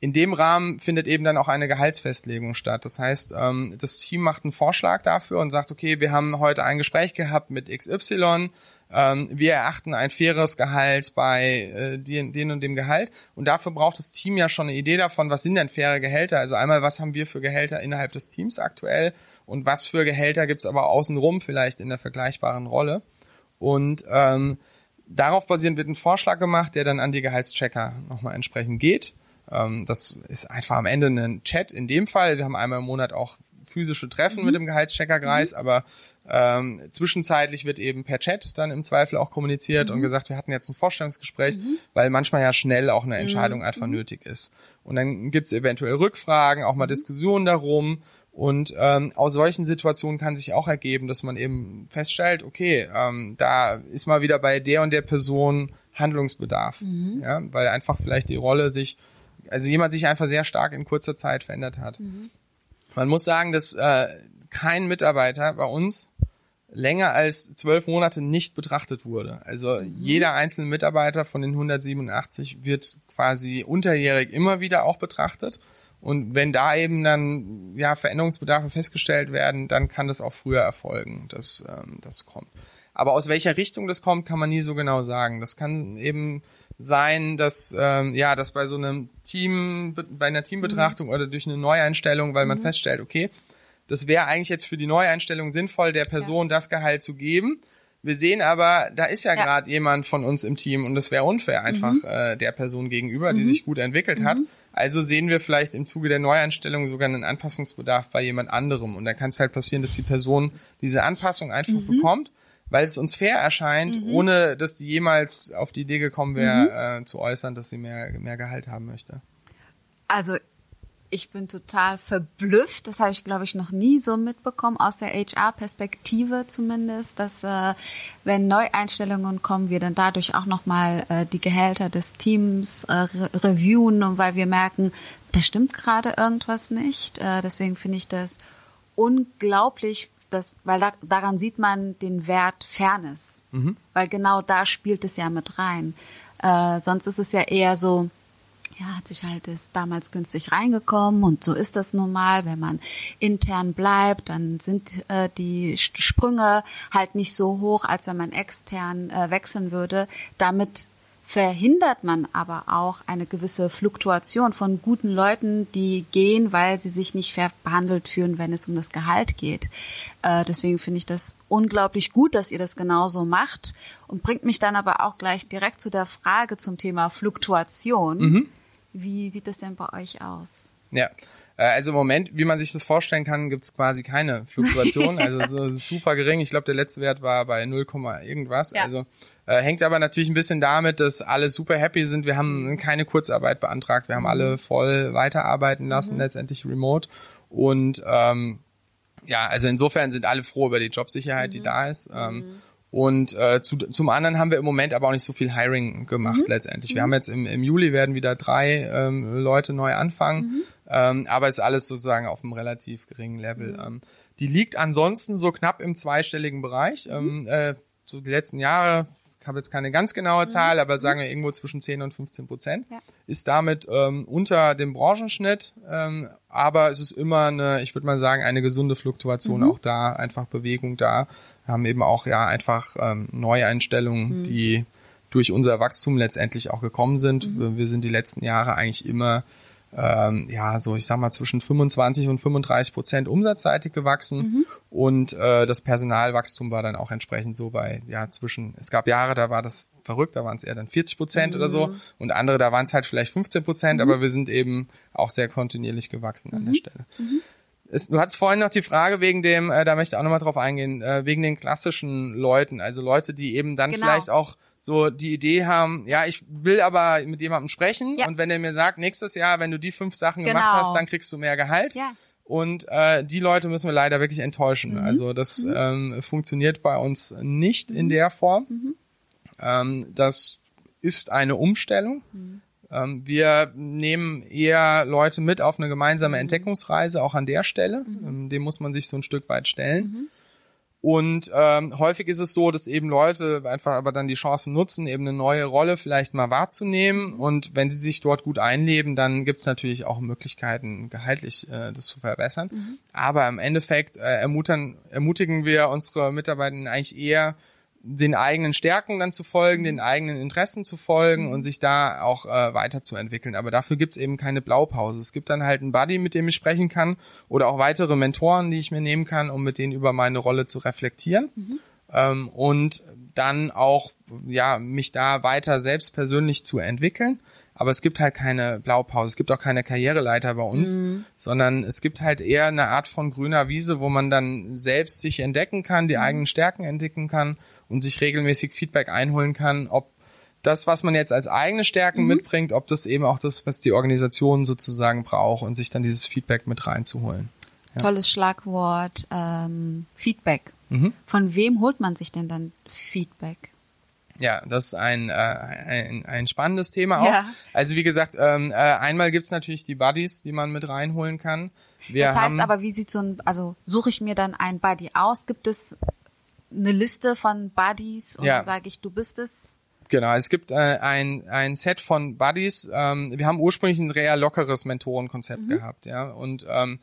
in dem Rahmen findet eben dann auch eine Gehaltsfestlegung statt. Das heißt, ähm, das Team macht einen Vorschlag dafür und sagt, okay, wir haben heute ein Gespräch gehabt mit XY, ähm, wir erachten ein faires Gehalt bei äh, den, den und dem Gehalt. Und dafür braucht das Team ja schon eine Idee davon, was sind denn faire Gehälter? Also einmal, was haben wir für Gehälter innerhalb des Teams aktuell? Und was für Gehälter gibt's aber außenrum vielleicht in der vergleichbaren Rolle? Und ähm, Darauf basierend wird ein Vorschlag gemacht, der dann an die Gehaltschecker nochmal entsprechend geht das ist einfach am Ende ein Chat in dem Fall. Wir haben einmal im Monat auch physische Treffen mhm. mit dem Gehaltscheckerkreis, mhm. aber ähm, zwischenzeitlich wird eben per Chat dann im Zweifel auch kommuniziert mhm. und gesagt, wir hatten jetzt ein Vorstellungsgespräch, mhm. weil manchmal ja schnell auch eine mhm. Entscheidung einfach mhm. nötig ist. Und dann gibt's eventuell Rückfragen, auch mal Diskussionen darum. Und ähm, aus solchen Situationen kann sich auch ergeben, dass man eben feststellt, okay, ähm, da ist mal wieder bei der und der Person Handlungsbedarf, ja, weil einfach vielleicht die Rolle sich also jemand sich einfach sehr stark in kurzer Zeit verändert hat. Mhm. Man muss sagen, dass äh, kein Mitarbeiter bei uns länger als zwölf Monate nicht betrachtet wurde. Also mhm. jeder einzelne Mitarbeiter von den 187 wird quasi unterjährig immer wieder auch betrachtet. Und wenn da eben dann ja Veränderungsbedarfe festgestellt werden, dann kann das auch früher erfolgen, dass ähm, das kommt. Aber aus welcher Richtung das kommt, kann man nie so genau sagen. Das kann eben sein, dass ähm, ja, dass bei so einem Team, bei einer Teambetrachtung mhm. oder durch eine Neueinstellung, weil man mhm. feststellt, okay, das wäre eigentlich jetzt für die Neueinstellung sinnvoll, der Person ja. das Gehalt zu geben. Wir sehen aber, da ist ja, ja. gerade jemand von uns im Team und das wäre unfair einfach mhm. äh, der Person gegenüber, die mhm. sich gut entwickelt hat. Mhm. Also sehen wir vielleicht im Zuge der Neueinstellung sogar einen Anpassungsbedarf bei jemand anderem. Und da kann es halt passieren, dass die Person diese Anpassung einfach bekommt weil es uns fair erscheint, mhm. ohne dass die jemals auf die Idee gekommen wäre, mhm. äh, zu äußern, dass sie mehr, mehr Gehalt haben möchte. Also ich bin total verblüfft. Das habe ich, glaube ich, noch nie so mitbekommen, aus der HR-Perspektive zumindest, dass äh, wenn Neueinstellungen kommen, wir dann dadurch auch nochmal äh, die Gehälter des Teams äh, re reviewen und weil wir merken, da stimmt gerade irgendwas nicht. Äh, deswegen finde ich das unglaublich das, weil da, daran sieht man den Wert Fairness, mhm. weil genau da spielt es ja mit rein. Äh, sonst ist es ja eher so, ja, hat sich halt ist damals günstig reingekommen und so ist das nun mal. Wenn man intern bleibt, dann sind äh, die Sprünge halt nicht so hoch, als wenn man extern äh, wechseln würde. Damit verhindert man aber auch eine gewisse Fluktuation von guten Leuten, die gehen, weil sie sich nicht fair behandelt fühlen, wenn es um das Gehalt geht. Äh, deswegen finde ich das unglaublich gut, dass ihr das genauso macht und bringt mich dann aber auch gleich direkt zu der Frage zum Thema Fluktuation. Mhm. Wie sieht das denn bei euch aus? Ja, äh, also im Moment, wie man sich das vorstellen kann, gibt es quasi keine Fluktuation. (laughs) also so super gering. Ich glaube, der letzte Wert war bei 0, irgendwas. Ja. Also äh, hängt aber natürlich ein bisschen damit, dass alle super happy sind. Wir haben keine Kurzarbeit beantragt. Wir haben alle mhm. voll weiterarbeiten lassen, mhm. letztendlich remote. Und ähm, ja, also insofern sind alle froh über die Jobsicherheit, mhm. die da ist. Ähm, mhm. Und äh, zu, zum anderen haben wir im Moment aber auch nicht so viel Hiring gemacht mhm. letztendlich. Wir mhm. haben jetzt im, im Juli werden wieder drei ähm, Leute neu anfangen, mhm. ähm, aber ist alles sozusagen auf einem relativ geringen Level. Ähm, die liegt ansonsten so knapp im zweistelligen Bereich. Ähm, äh, so die letzten Jahre habe jetzt keine ganz genaue Mhm. Zahl, aber sagen wir irgendwo zwischen 10 und 15 Prozent, Ja. ist damit ähm, unter dem Branchenschnitt, ähm, aber es ist immer eine, ich würde mal sagen, eine gesunde Fluktuation Mhm. auch da, einfach Bewegung da. Wir haben eben auch ja einfach ähm, Neueinstellungen, Mhm. die durch unser Wachstum letztendlich auch gekommen sind. Mhm. Wir sind die letzten Jahre eigentlich immer ähm, ja, so ich sag mal zwischen 25 und 35 Prozent umsatzseitig gewachsen. Mhm. und äh, das Personalwachstum war dann auch entsprechend so bei ja zwischen es gab Jahre da war das verrückt da waren es eher dann 40 Prozent oder so. Und andere da waren es halt vielleicht 15 Prozent aber wir sind eben auch sehr kontinuierlich gewachsen an der Stelle es, du hattest vorhin noch die Frage wegen dem, äh, da möchte ich auch nochmal drauf eingehen, äh, wegen den klassischen Leuten, also Leute, die eben dann Genau. vielleicht auch so die Idee haben, ja, ich will aber mit jemandem sprechen Ja. und wenn er mir sagt, nächstes Jahr, wenn du die fünf Sachen gemacht Genau. hast, dann kriegst du mehr Gehalt. Ja. Und äh, die Leute müssen wir leider wirklich enttäuschen. Also das ähm, funktioniert bei uns nicht in der Form. Ähm, das ist eine Umstellung. Ähm, wir nehmen eher Leute mit auf eine gemeinsame Entdeckungsreise, auch an der Stelle. Ähm, dem muss man sich so ein Stück weit stellen. Und ähm, häufig ist es so, dass eben Leute einfach aber dann die Chance nutzen, eben eine neue Rolle vielleicht mal wahrzunehmen. Und wenn sie sich dort gut einleben, dann gibt es natürlich auch Möglichkeiten, gehaltlich äh, das zu verbessern. Aber im Endeffekt äh, ermutern, ermutigen wir unsere Mitarbeitenden eigentlich eher, den eigenen Stärken dann zu folgen, den eigenen Interessen zu folgen und sich da auch äh, weiterzuentwickeln. Aber dafür gibt's eben keine Blaupause. Es gibt dann halt einen Buddy, mit dem ich sprechen kann oder auch weitere Mentoren, die ich mir nehmen kann, um mit denen über meine Rolle zu reflektieren. Ähm, und dann auch ja mich da weiter selbst persönlich zu entwickeln. Aber es gibt halt keine Blaupause, es gibt auch keine Karriereleiter bei uns, sondern es gibt halt eher eine Art von grüner Wiese, wo man dann selbst sich entdecken kann, die eigenen Stärken entdecken kann und sich regelmäßig Feedback einholen kann, ob das, was man jetzt als eigene Stärken mitbringt, ob das eben auch das, was die Organisation sozusagen braucht und sich dann dieses Feedback mit reinzuholen. Tolles Schlagwort, ähm, Feedback. Mhm. Von wem holt man sich denn dann Feedback? Ja, das ist ein, äh, ein, ein spannendes Thema auch. Ja. Also wie gesagt, ähm, äh, einmal gibt's natürlich die Buddies, die man mit reinholen kann. Wir das heißt haben, aber, wie sieht so ein, also suche ich mir dann einen Buddy aus? Gibt es eine Liste von Buddies und Ja. dann sage ich, du bist es? Genau, es gibt äh, ein, ein Set von Buddies. Ähm, wir haben ursprünglich ein real lockeres Mentorenkonzept Mhm. gehabt, ja. Und ähm,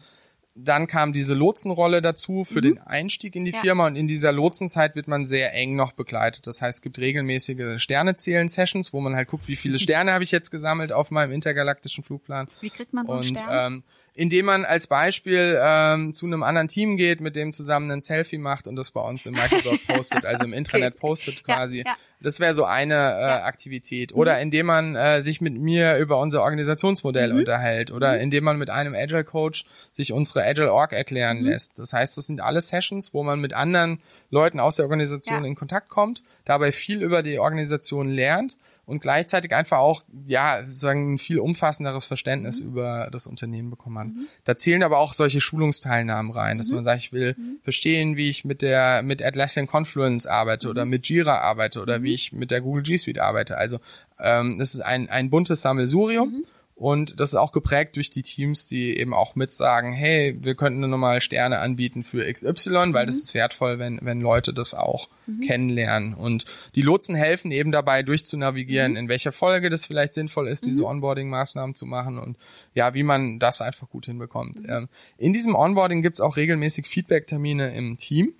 dann kam diese Lotsenrolle dazu für den Einstieg in die Mhm. Ja. Firma und in dieser Lotsenzeit wird man sehr eng noch begleitet. Das heißt, es gibt regelmäßige Sternezählen-Sessions, wo man halt guckt, wie viele (laughs) Sterne habe ich jetzt gesammelt auf meinem intergalaktischen Flugplan. Wie kriegt man so einen Und Stern? ähm, indem man als Beispiel ähm, zu einem anderen Team geht, mit dem zusammen ein Selfie macht und das bei uns im (laughs) Microblog postet, also im Intranet postet Ja, quasi. ja. Das wäre so eine äh, Aktivität. Oder indem man äh, sich mit mir über unser Organisationsmodell Mhm. unterhält. Oder indem man mit einem Agile Coach sich unsere Agile Org erklären Mhm. lässt. Das heißt, das sind alle Sessions, wo man mit anderen Leuten aus der Organisation Ja. in Kontakt kommt, dabei viel über die Organisation lernt und gleichzeitig einfach auch, ja, sagen ein viel umfassenderes Verständnis Mhm. über das Unternehmen bekommen hat. Da zählen aber auch solche Schulungsteilnahmen rein, Mhm. dass man sagt, ich will verstehen, wie ich mit der, mit Atlassian Confluence arbeite Mhm. oder mit Jira arbeite oder wie ich mit der Google G Suite arbeite. Also, ähm, das ist ein, ein buntes Sammelsurium. Mhm. Und das ist auch geprägt durch die Teams, die eben auch mitsagen, hey, wir könnten nochmal Sterne anbieten für XY, weil Mhm. das ist wertvoll, wenn, wenn Leute das auch kennenlernen. Und die Lotsen helfen eben dabei, durchzunavigieren, Mhm. in welcher Folge das vielleicht sinnvoll ist, diese Onboarding-Maßnahmen zu machen und ja, wie man das einfach gut hinbekommt. Mhm. Ähm, in diesem Onboarding gibt's auch regelmäßig Feedback-Termine im Team.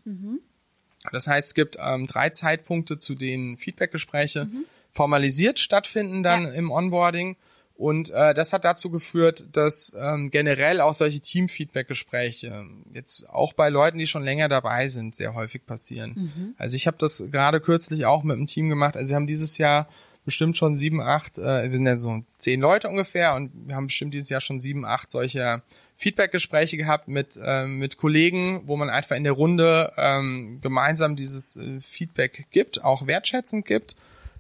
Das heißt, es gibt ähm, drei Zeitpunkte, zu denen Feedbackgespräche formalisiert stattfinden dann Ja. im Onboarding. Und äh, das hat dazu geführt, dass ähm, generell auch solche Team-Feedback-Gespräche jetzt auch bei Leuten, die schon länger dabei sind, sehr häufig passieren. Also ich habe das gerade kürzlich auch mit einem Team gemacht. Also wir haben dieses Jahr bestimmt schon sieben, acht, äh, wir sind ja so zehn Leute ungefähr und wir haben bestimmt dieses Jahr schon sieben, acht solcher Feedback-Gespräche gehabt mit, ähm, mit Kollegen, wo man einfach in der Runde ähm, gemeinsam dieses äh, Feedback gibt, auch wertschätzend gibt.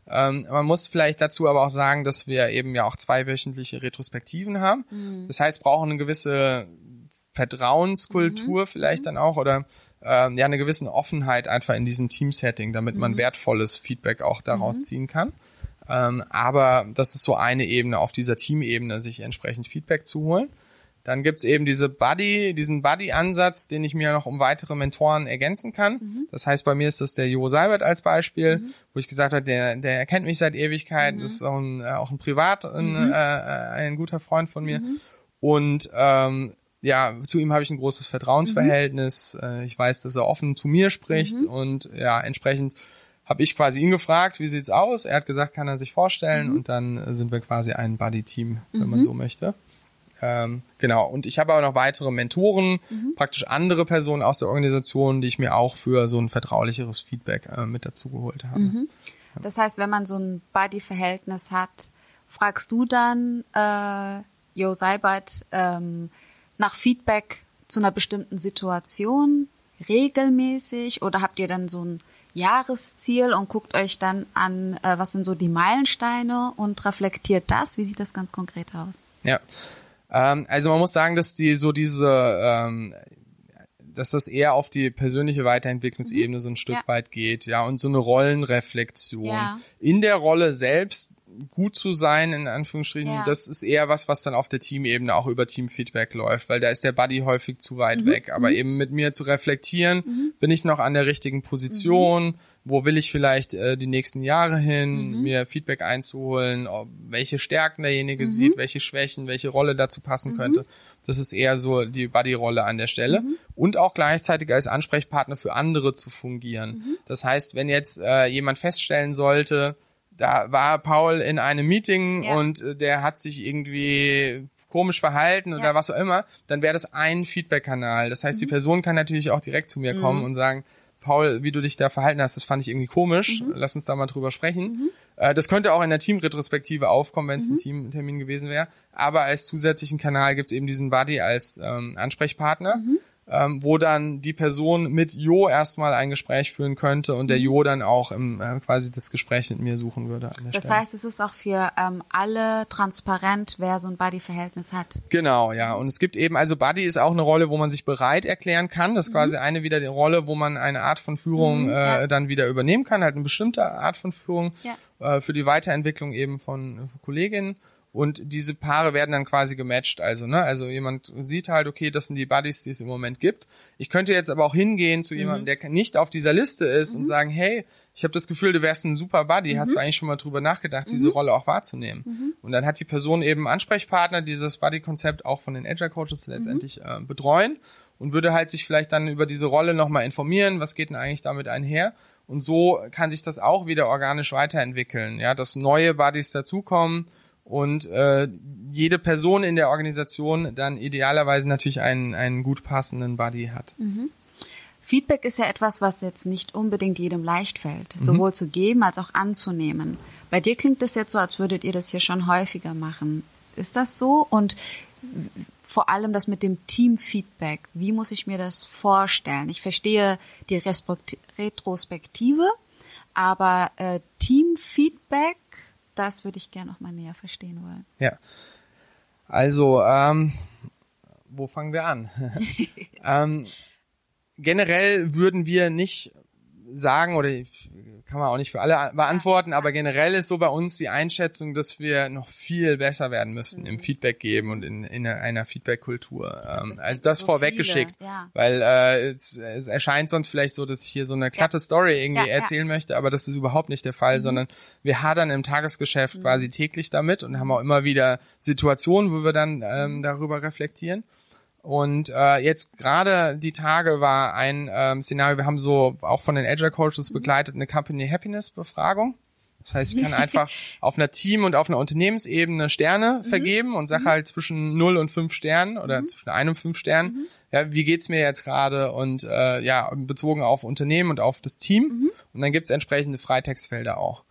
Ähm, man muss vielleicht dazu aber auch sagen, dass wir eben ja auch zwei wöchentliche Retrospektiven haben. Das heißt, brauchen eine gewisse Vertrauenskultur vielleicht dann auch oder ähm, ja eine gewisse Offenheit einfach in diesem Teamsetting, damit man wertvolles Feedback auch daraus ziehen kann. Ähm, aber das ist so eine Ebene, auf dieser Teamebene sich entsprechend Feedback zu holen. Dann gibt's eben diese Buddy, diesen Buddy-Ansatz, den ich mir noch um weitere Mentoren ergänzen kann. Mhm. Das heißt, bei mir ist das der Jo Seibert als Beispiel, wo ich gesagt habe, der, der kennt mich seit Ewigkeiten, Mhm. ist auch ein, äh, auch ein Privat, ein, äh, ein guter Freund von mir. Mhm. Und ähm, ja, zu ihm habe ich ein großes Vertrauensverhältnis. Mhm. Äh, ich weiß, dass er offen zu mir spricht und ja, entsprechend habe ich quasi ihn gefragt, wie sieht's aus? Er hat gesagt, kann er sich vorstellen Mhm. und dann äh, sind wir quasi ein Buddy-Team, wenn man so möchte. Ähm, genau. Und ich habe aber noch weitere Mentoren, Mhm. praktisch andere Personen aus der Organisation, die ich mir auch für so ein vertraulicheres Feedback äh, mit dazu geholt habe. Mhm. Das heißt, wenn man so ein Buddy-Verhältnis hat, fragst du dann äh, Jo Seibert ähm, nach Feedback zu einer bestimmten Situation regelmäßig oder habt ihr dann so ein Jahresziel und guckt euch dann an, äh, was sind so die Meilensteine und reflektiert das? Wie sieht das ganz konkret aus? Ja. Ähm, also man muss sagen, dass die so diese, ähm, dass das eher auf die persönliche Weiterentwicklungsebene so ein Stück Ja. weit geht, ja, und so eine Rollenreflexion. Ja. In der Rolle selbst gut zu sein, in Anführungsstrichen, Ja. das ist eher was, was dann auf der Teamebene auch über Teamfeedback läuft, weil da ist der Buddy häufig zu weit Mhm. weg. Aber eben mit mir zu reflektieren, bin ich noch an der richtigen Position, Mhm. wo will ich vielleicht äh, die nächsten Jahre hin, Mhm. mir Feedback einzuholen, ob, welche Stärken Mhm. derjenige sieht, welche Schwächen, welche Rolle dazu passen könnte. Das ist eher so die Buddy-Rolle an der Stelle. Mhm. Und auch gleichzeitig als Ansprechpartner für andere zu fungieren. Mhm. Das heißt, wenn jetzt äh, jemand feststellen sollte, da war Paul in einem Meeting Ja. und äh, der hat sich irgendwie komisch verhalten oder Ja. was auch immer, dann wäre das ein Feedback-Kanal. Das Mhm. heißt, die Person kann natürlich auch direkt zu mir kommen und sagen, Paul, wie du dich da verhalten hast, das fand ich irgendwie komisch. Mhm. Lass uns da mal drüber sprechen. Äh, das könnte auch in der Teamretrospektive aufkommen, wenn es Mhm. ein Teamtermin gewesen wäre. Aber als zusätzlichen Kanal gibt's eben diesen Buddy als ähm, Ansprechpartner, Mhm. Ähm, wo dann die Person mit Jo erstmal ein Gespräch führen könnte und Mhm. der Jo dann auch im, äh, quasi das Gespräch mit mir suchen würde. Das Stelle. heißt, es ist auch für ähm, alle transparent, wer so ein Buddy-Verhältnis hat. Genau, ja. Und es gibt eben, also Buddy ist auch eine Rolle, wo man sich bereit erklären kann. Das ist quasi eine wieder die Rolle, wo man eine Art von Führung Mhm, äh, ja. dann wieder übernehmen kann, halt eine bestimmte Art von Führung Ja. äh, für die Weiterentwicklung eben von äh, Kolleginnen. Und diese Paare werden dann quasi gematcht. Also, ne, also jemand sieht halt, okay, das sind die Buddies, die es im Moment gibt. Ich könnte jetzt aber auch hingehen zu jemandem, der nicht auf dieser Liste ist und sagen, hey, ich habe das Gefühl, du wärst ein super Buddy. Hast du eigentlich schon mal drüber nachgedacht, diese Rolle auch wahrzunehmen? Und dann hat die Person eben Ansprechpartner, dieses Buddy-Konzept auch von den Agile Coaches letztendlich äh, betreuen und würde halt sich vielleicht dann über diese Rolle nochmal informieren, was geht denn eigentlich damit einher? Und so kann sich das auch wieder organisch weiterentwickeln, ja, dass neue Buddies dazukommen und äh, jede Person in der Organisation dann idealerweise natürlich einen, einen gut passenden Buddy hat. Feedback ist ja etwas, was jetzt nicht unbedingt jedem leicht fällt, sowohl zu geben als auch anzunehmen. Bei dir klingt es jetzt so, als würdet ihr das hier schon häufiger machen. Ist das so? Und vor allem das mit dem Teamfeedback. Wie muss ich mir das vorstellen? Ich verstehe die Respekt- Retrospektive, aber äh, Teamfeedback, das würde ich gerne noch mal näher verstehen wollen. Ja. Also, ähm, wo fangen wir an? (laughs) ähm, generell würden wir nicht sagen, oder kann man auch nicht für alle beantworten, aber generell ist so bei uns die Einschätzung, dass wir noch viel besser werden müssten im Feedback geben und in, in einer Feedback-Kultur. Ähm, Das also das so vorweggeschickt, ja. weil äh, es, es erscheint sonst vielleicht so, dass ich hier so eine glatte Story irgendwie Ja, ja. erzählen möchte, aber das ist überhaupt nicht der Fall, sondern wir hadern im Tagesgeschäft quasi täglich damit und haben auch immer wieder Situationen, wo wir dann ähm, darüber reflektieren. Und äh, jetzt gerade die Tage war ein ähm, Szenario, wir haben so auch von den Agile Coaches begleitet eine Company Happiness Befragung. Das heißt, ich kann (laughs) einfach auf einer Team- und auf einer Unternehmensebene Sterne vergeben und sage halt zwischen 0 und 5 Sternen oder zwischen 1 und 5 Sternen, ja, wie geht's mir jetzt gerade und äh, ja, bezogen auf Unternehmen und auf das Team. Und dann gibt's entsprechende Freitextfelder auch.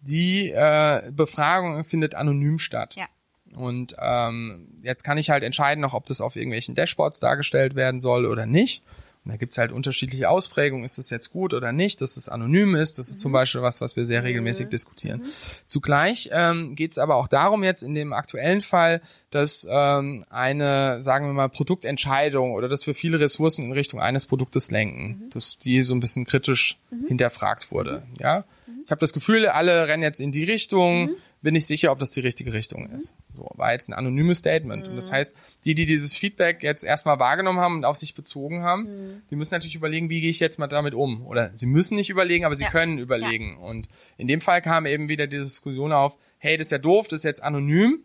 Die äh, Befragung findet anonym statt. Ja. Und ähm, jetzt kann ich halt entscheiden noch, ob das auf irgendwelchen Dashboards dargestellt werden soll oder nicht. Und da gibt's halt unterschiedliche Ausprägungen. Ist das jetzt gut oder nicht, dass es anonym ist? Das ist zum Beispiel was, was wir sehr regelmäßig diskutieren. Zugleich ähm, geht es aber auch darum jetzt in dem aktuellen Fall, dass ähm, eine, sagen wir mal, Produktentscheidung oder dass wir viele Ressourcen in Richtung eines Produktes lenken, dass die so ein bisschen kritisch hinterfragt wurde. Ja, ich habe das Gefühl, alle rennen jetzt in die Richtung. Bin ich sicher, ob das die richtige Richtung ist. So, war jetzt ein anonymes Statement. Und das heißt, die, die dieses Feedback jetzt erstmal wahrgenommen haben und auf sich bezogen haben, die müssen natürlich überlegen, wie gehe ich jetzt mal damit um? Oder sie müssen nicht überlegen, aber sie Ja. können überlegen. Und in dem Fall kam eben wieder die Diskussion auf, hey, das ist ja doof, das ist jetzt anonym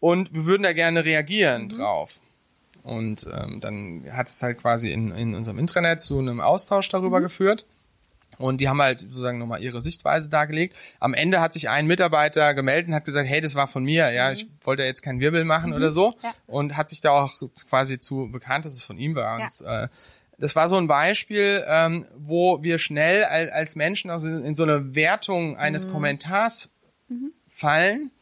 und wir würden da gerne reagieren drauf. Und ähm, dann hat es halt quasi in, in unserem Intranet zu einem Austausch darüber geführt. Und die haben halt sozusagen nochmal ihre Sichtweise dargelegt. Am Ende hat sich ein Mitarbeiter gemeldet und hat gesagt, hey, das war von mir, ja, ich wollte jetzt keinen Wirbel machen oder so. Ja. Und hat sich da auch quasi zu bekannt, dass es von ihm war. Ja. Und, äh, das war so ein Beispiel, ähm, wo wir schnell als, als Menschen also in so eine Wertung eines Kommentars fallen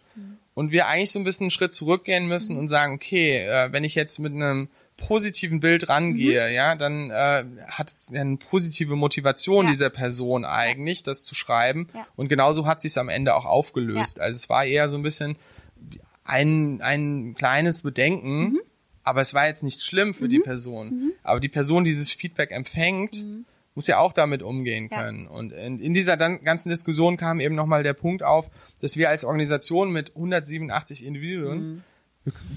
und wir eigentlich so ein bisschen einen Schritt zurückgehen müssen und sagen, okay, äh, wenn ich jetzt mit einem positiven Bild rangehe, ja, dann äh, hat es ja eine positive Motivation Ja. dieser Person eigentlich, das zu schreiben. Ja. Und genauso hat sich es am Ende auch aufgelöst. Also es war eher so ein bisschen ein, ein kleines Bedenken, Mhm. aber es war jetzt nicht schlimm für die Person. Aber die Person, die dieses Feedback empfängt, muss ja auch damit umgehen Mhm. Ja. können. Und in, in dieser ganzen Diskussion kam eben nochmal der Punkt auf, dass wir als Organisation mit 187 Individuen Mhm.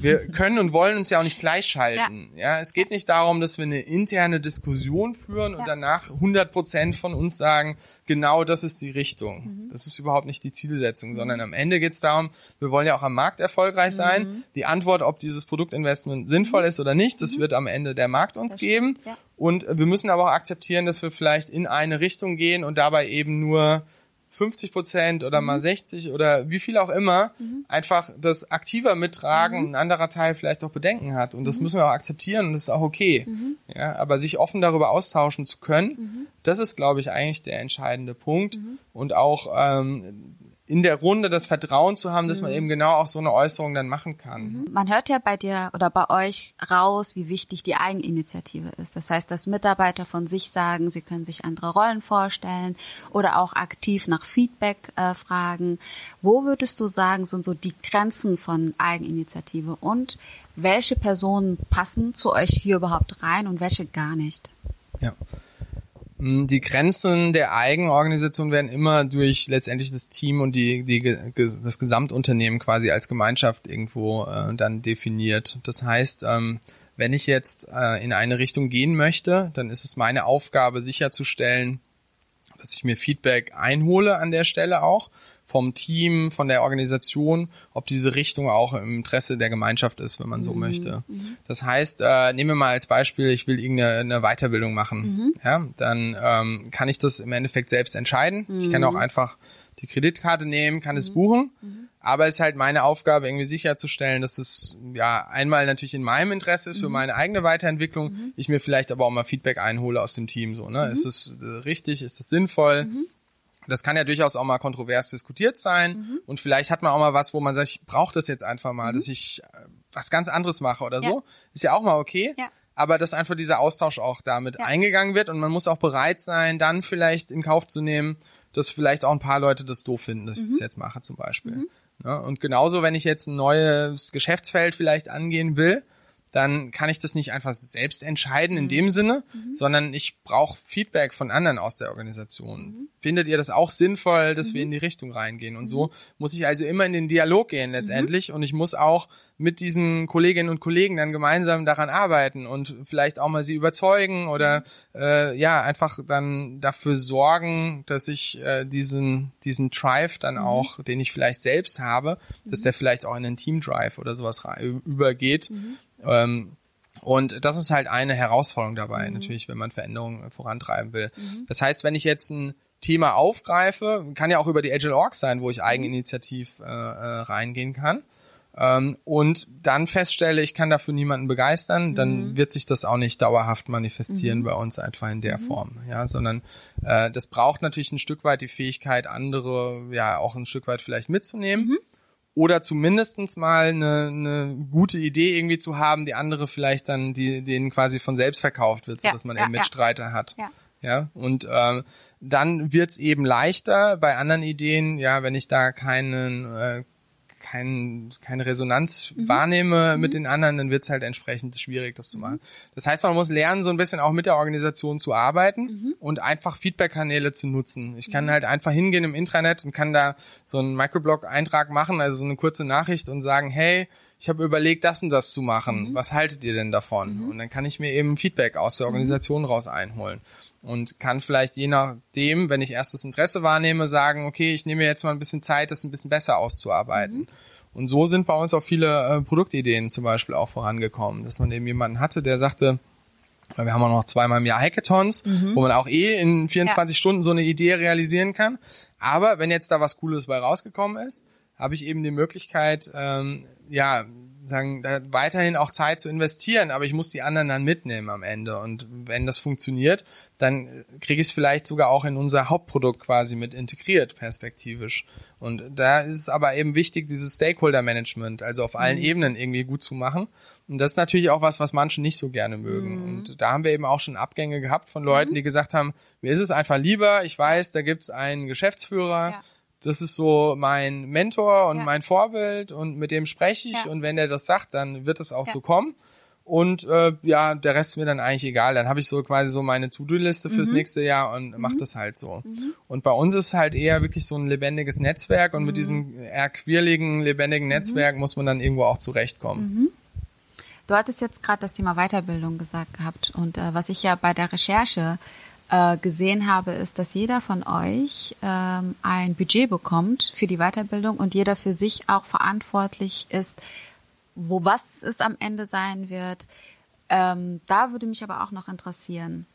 Wir können und wollen uns ja auch nicht gleichschalten. Ja. es geht nicht darum, dass wir eine interne Diskussion führen und Ja. danach 100 Prozent von uns sagen, genau das ist die Richtung. Mhm. Das ist überhaupt nicht die Zielsetzung, sondern am Ende geht es darum, wir wollen ja auch am Markt erfolgreich sein. Mhm. Die Antwort, ob dieses Produktinvestment sinnvoll ist oder nicht, das wird am Ende der Markt uns geben. ja. Und wir müssen aber auch akzeptieren, dass wir vielleicht in eine Richtung gehen und dabei eben nur 50 Prozent oder Mhm. mal 60 oder wie viel auch immer einfach das aktiver mittragen, Mhm. ein anderer Teil vielleicht auch Bedenken hat. Und das müssen wir auch akzeptieren und das ist auch okay. Mhm. Ja, aber sich offen darüber austauschen zu können, das ist, glaube ich, eigentlich der entscheidende Punkt. Mhm. Und auch ähm, in der Runde das Vertrauen zu haben, dass man eben genau auch so eine Äußerung dann machen kann. Man hört ja bei dir oder bei euch raus, wie wichtig die Eigeninitiative ist. Das heißt, dass Mitarbeiter von sich sagen, sie können sich andere Rollen vorstellen oder auch aktiv nach Feedback äh, fragen. Wo würdest du sagen, sind so die Grenzen von Eigeninitiative und welche Personen passen zu euch hier überhaupt rein und welche gar nicht? Ja. Mm, Die Grenzen der Eigenorganisation werden immer durch letztendlich das Team und die, die, das Gesamtunternehmen quasi als Gemeinschaft irgendwo äh, dann definiert. Das heißt, ähm, wenn ich jetzt äh, in eine Richtung gehen möchte, dann ist es meine Aufgabe sicherzustellen, dass ich mir Feedback einhole an der Stelle auch vom Team, von der Organisation, ob diese Richtung auch im Interesse der Gemeinschaft ist, wenn man so möchte. Das heißt, äh, nehmen wir mal als Beispiel, ich will irgendeine eine Weiterbildung machen, ja, dann ähm, kann ich das im Endeffekt selbst entscheiden. Ich kann auch einfach die Kreditkarte nehmen, kann es buchen. Aber es ist halt meine Aufgabe, irgendwie sicherzustellen, dass es ja einmal natürlich in meinem Interesse ist für meine eigene Weiterentwicklung, ich mir vielleicht aber auch mal Feedback einhole aus dem Team. So, ne? Ist es äh, richtig, ist es sinnvoll? Das kann ja durchaus auch mal kontrovers diskutiert sein. Und vielleicht hat man auch mal was, wo man sagt, ich brauche das jetzt einfach mal, dass ich äh, was ganz anderes mache oder Ja. so. Ist ja auch mal okay. Ja. Aber dass einfach dieser Austausch auch damit Ja. eingegangen wird und man muss auch bereit sein, dann vielleicht in Kauf zu nehmen, dass vielleicht auch ein paar Leute das doof finden, dass ich Mhm. das jetzt mache zum Beispiel. Ja, und genauso, wenn ich jetzt ein neues Geschäftsfeld vielleicht angehen will, dann kann ich das nicht einfach selbst entscheiden in dem Sinne, sondern ich brauche Feedback von anderen aus der Organisation. Findet ihr das auch sinnvoll, dass wir in die Richtung reingehen? Und so muss ich also immer in den Dialog gehen letztendlich und ich muss auch mit diesen Kolleginnen und Kollegen dann gemeinsam daran arbeiten und vielleicht auch mal sie überzeugen oder äh, ja einfach dann dafür sorgen, dass ich äh, diesen diesen Drive dann auch, den ich vielleicht selbst habe, dass der vielleicht auch in den Team Drive oder sowas übergeht. Ähm, und das ist halt eine Herausforderung dabei, natürlich, wenn man Veränderungen vorantreiben will. Das heißt, wenn ich jetzt ein Thema aufgreife, kann ja auch über die Agile Org sein, wo ich eigeninitiativ äh, äh, reingehen kann. Ähm, und dann feststelle, ich kann dafür niemanden begeistern, dann wird sich das auch nicht dauerhaft manifestieren bei uns einfach in der Form, ja, sondern äh, das braucht natürlich ein Stück weit die Fähigkeit, andere ja auch ein Stück weit vielleicht mitzunehmen oder zumindestens mal eine, eine gute Idee irgendwie zu haben, die andere vielleicht dann, die denen quasi von selbst verkauft wird, so Ja, dass man ja, eben Mitstreiter hat. Ja. Ja, und ähm, dann wird's eben leichter bei anderen Ideen, ja, wenn ich da keinen, äh, kein, keine Resonanz mhm. wahrnehme mhm. mit den anderen, dann wird es halt entsprechend schwierig, das zu mhm. machen. Das heißt, man muss lernen, so ein bisschen auch mit der Organisation zu arbeiten mhm. und einfach Feedback-Kanäle zu nutzen. Ich kann mhm. halt einfach hingehen im Intranet und kann da so einen Microblog-Eintrag machen, also so eine kurze Nachricht und sagen, hey, ich habe überlegt, das und das zu machen. Mhm. Was haltet ihr denn davon? Und dann kann ich mir eben Feedback aus der Organisation raus einholen und kann vielleicht je nachdem, wenn ich erstes Interesse wahrnehme, sagen, okay, ich nehme jetzt mal ein bisschen Zeit, das ein bisschen besser auszuarbeiten. Mhm. Und so sind bei uns auch viele äh, Produktideen zum Beispiel auch vorangekommen, dass man eben jemanden hatte, der sagte, wir haben auch noch zweimal im Jahr Hackathons, mhm. wo man auch eh in 24 ja. Stunden so eine Idee realisieren kann. Aber wenn jetzt da was Cooles bei rausgekommen ist, habe ich eben die Möglichkeit, ähm, ja, sagen, da weiterhin auch Zeit zu investieren, aber ich muss die anderen dann mitnehmen am Ende. Und wenn das funktioniert, dann kriege ich es vielleicht sogar auch in unser Hauptprodukt quasi mit integriert, perspektivisch. Und da ist es aber eben wichtig, dieses Stakeholder-Management, also auf allen mhm. Ebenen irgendwie gut zu machen. Und das ist natürlich auch was, was manche nicht so gerne mögen. Mhm. Und da haben wir eben auch schon Abgänge gehabt von Leuten, mhm. die gesagt haben, mir ist es einfach lieber, ich weiß, da gibt's einen Geschäftsführer, ja das ist so mein Mentor und ja. mein Vorbild und mit dem spreche ich ja. und wenn er das sagt, dann wird es auch ja. so kommen. Und äh, ja, der Rest ist mir dann eigentlich egal. Dann habe ich so quasi so meine To-Do-Liste fürs mhm. nächste Jahr und mhm. mache das halt so. Mhm. Und bei uns ist halt eher wirklich so ein lebendiges Netzwerk und mit mhm. diesem eher quirligen, lebendigen mhm. Netzwerk muss man dann irgendwo auch zurechtkommen. Mhm. Du hattest jetzt gerade das Thema Weiterbildung gesagt gehabt und äh, was ich ja bei der Recherche äh, gesehen habe, ist, dass jeder von euch ähm, ein Budget bekommt für die Weiterbildung und jeder für sich auch verantwortlich ist, wo was es am Ende sein wird. Ähm, da würde mich aber auch noch interessieren.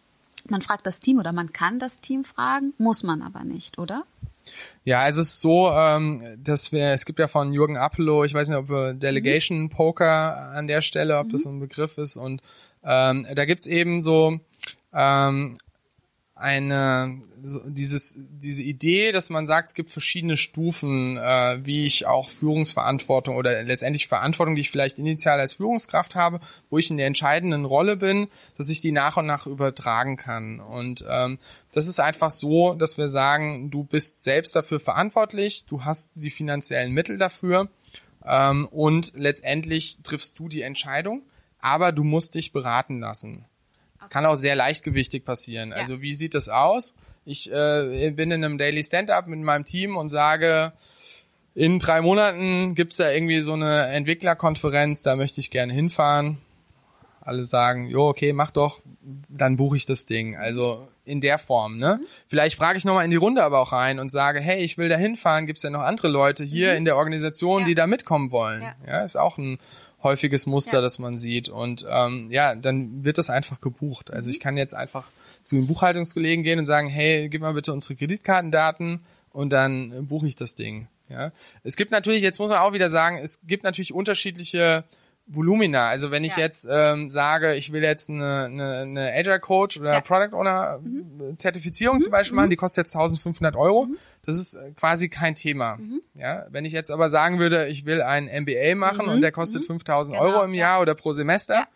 Man fragt das Team oder man kann das Team fragen, muss man aber nicht, oder? Ja, es ist so, ähm, dass wir, es gibt ja von Jürgen Appelow, ich weiß nicht, ob Delegation mhm. Poker an der Stelle, ob mhm. das so ein Begriff ist. Und ähm, da gibt's eben so ähm, eine so dieses diese Idee, dass man sagt, es gibt verschiedene Stufen, äh, wie ich auch Führungsverantwortung oder letztendlich Verantwortung, die ich vielleicht initial als Führungskraft habe, wo ich in der entscheidenden Rolle bin, dass ich die nach und nach übertragen kann. Und ähm, das ist einfach so, dass wir sagen, du bist selbst dafür verantwortlich, du hast die finanziellen Mittel dafür ähm, und letztendlich triffst du die Entscheidung, aber du musst dich beraten lassen. Es kann auch sehr leichtgewichtig passieren. Ja. Also wie sieht das aus? Ich äh, bin in einem Daily Stand-up mit meinem Team und sage, in drei Monaten gibt's da irgendwie so eine Entwicklerkonferenz, da möchte ich gerne hinfahren. Alle sagen, jo, okay, mach doch, dann buche ich das Ding. Also in der Form, ne? Mhm. Vielleicht frage ich nochmal in die Runde aber auch rein und sage, hey, ich will da hinfahren, gibt's ja noch andere Leute hier mhm. in der Organisation, ja. die da mitkommen wollen? Ja. ja, ist auch ein häufiges Muster, ja. das man sieht. Und ähm, ja, dann wird das einfach gebucht. Also ich kann jetzt einfach zu den Buchhaltungskollegen gehen und sagen, hey, gib mal bitte unsere Kreditkartendaten und dann buche ich das Ding. Ja, es gibt natürlich, jetzt muss man auch wieder sagen, es gibt natürlich unterschiedliche Volumina. Also wenn ich ja. jetzt ähm, sage, ich will jetzt eine, eine, eine Agile Coach oder ja. Product Owner mhm. Zertifizierung mhm. zum Beispiel machen, mhm. die kostet jetzt 1500 Euro. Mhm. Das ist äh, quasi kein Thema. Mhm. Ja, wenn ich jetzt aber sagen würde, ich will ein MBA machen und der kostet 5000 genau. Euro im Jahr oder pro Semester, ja.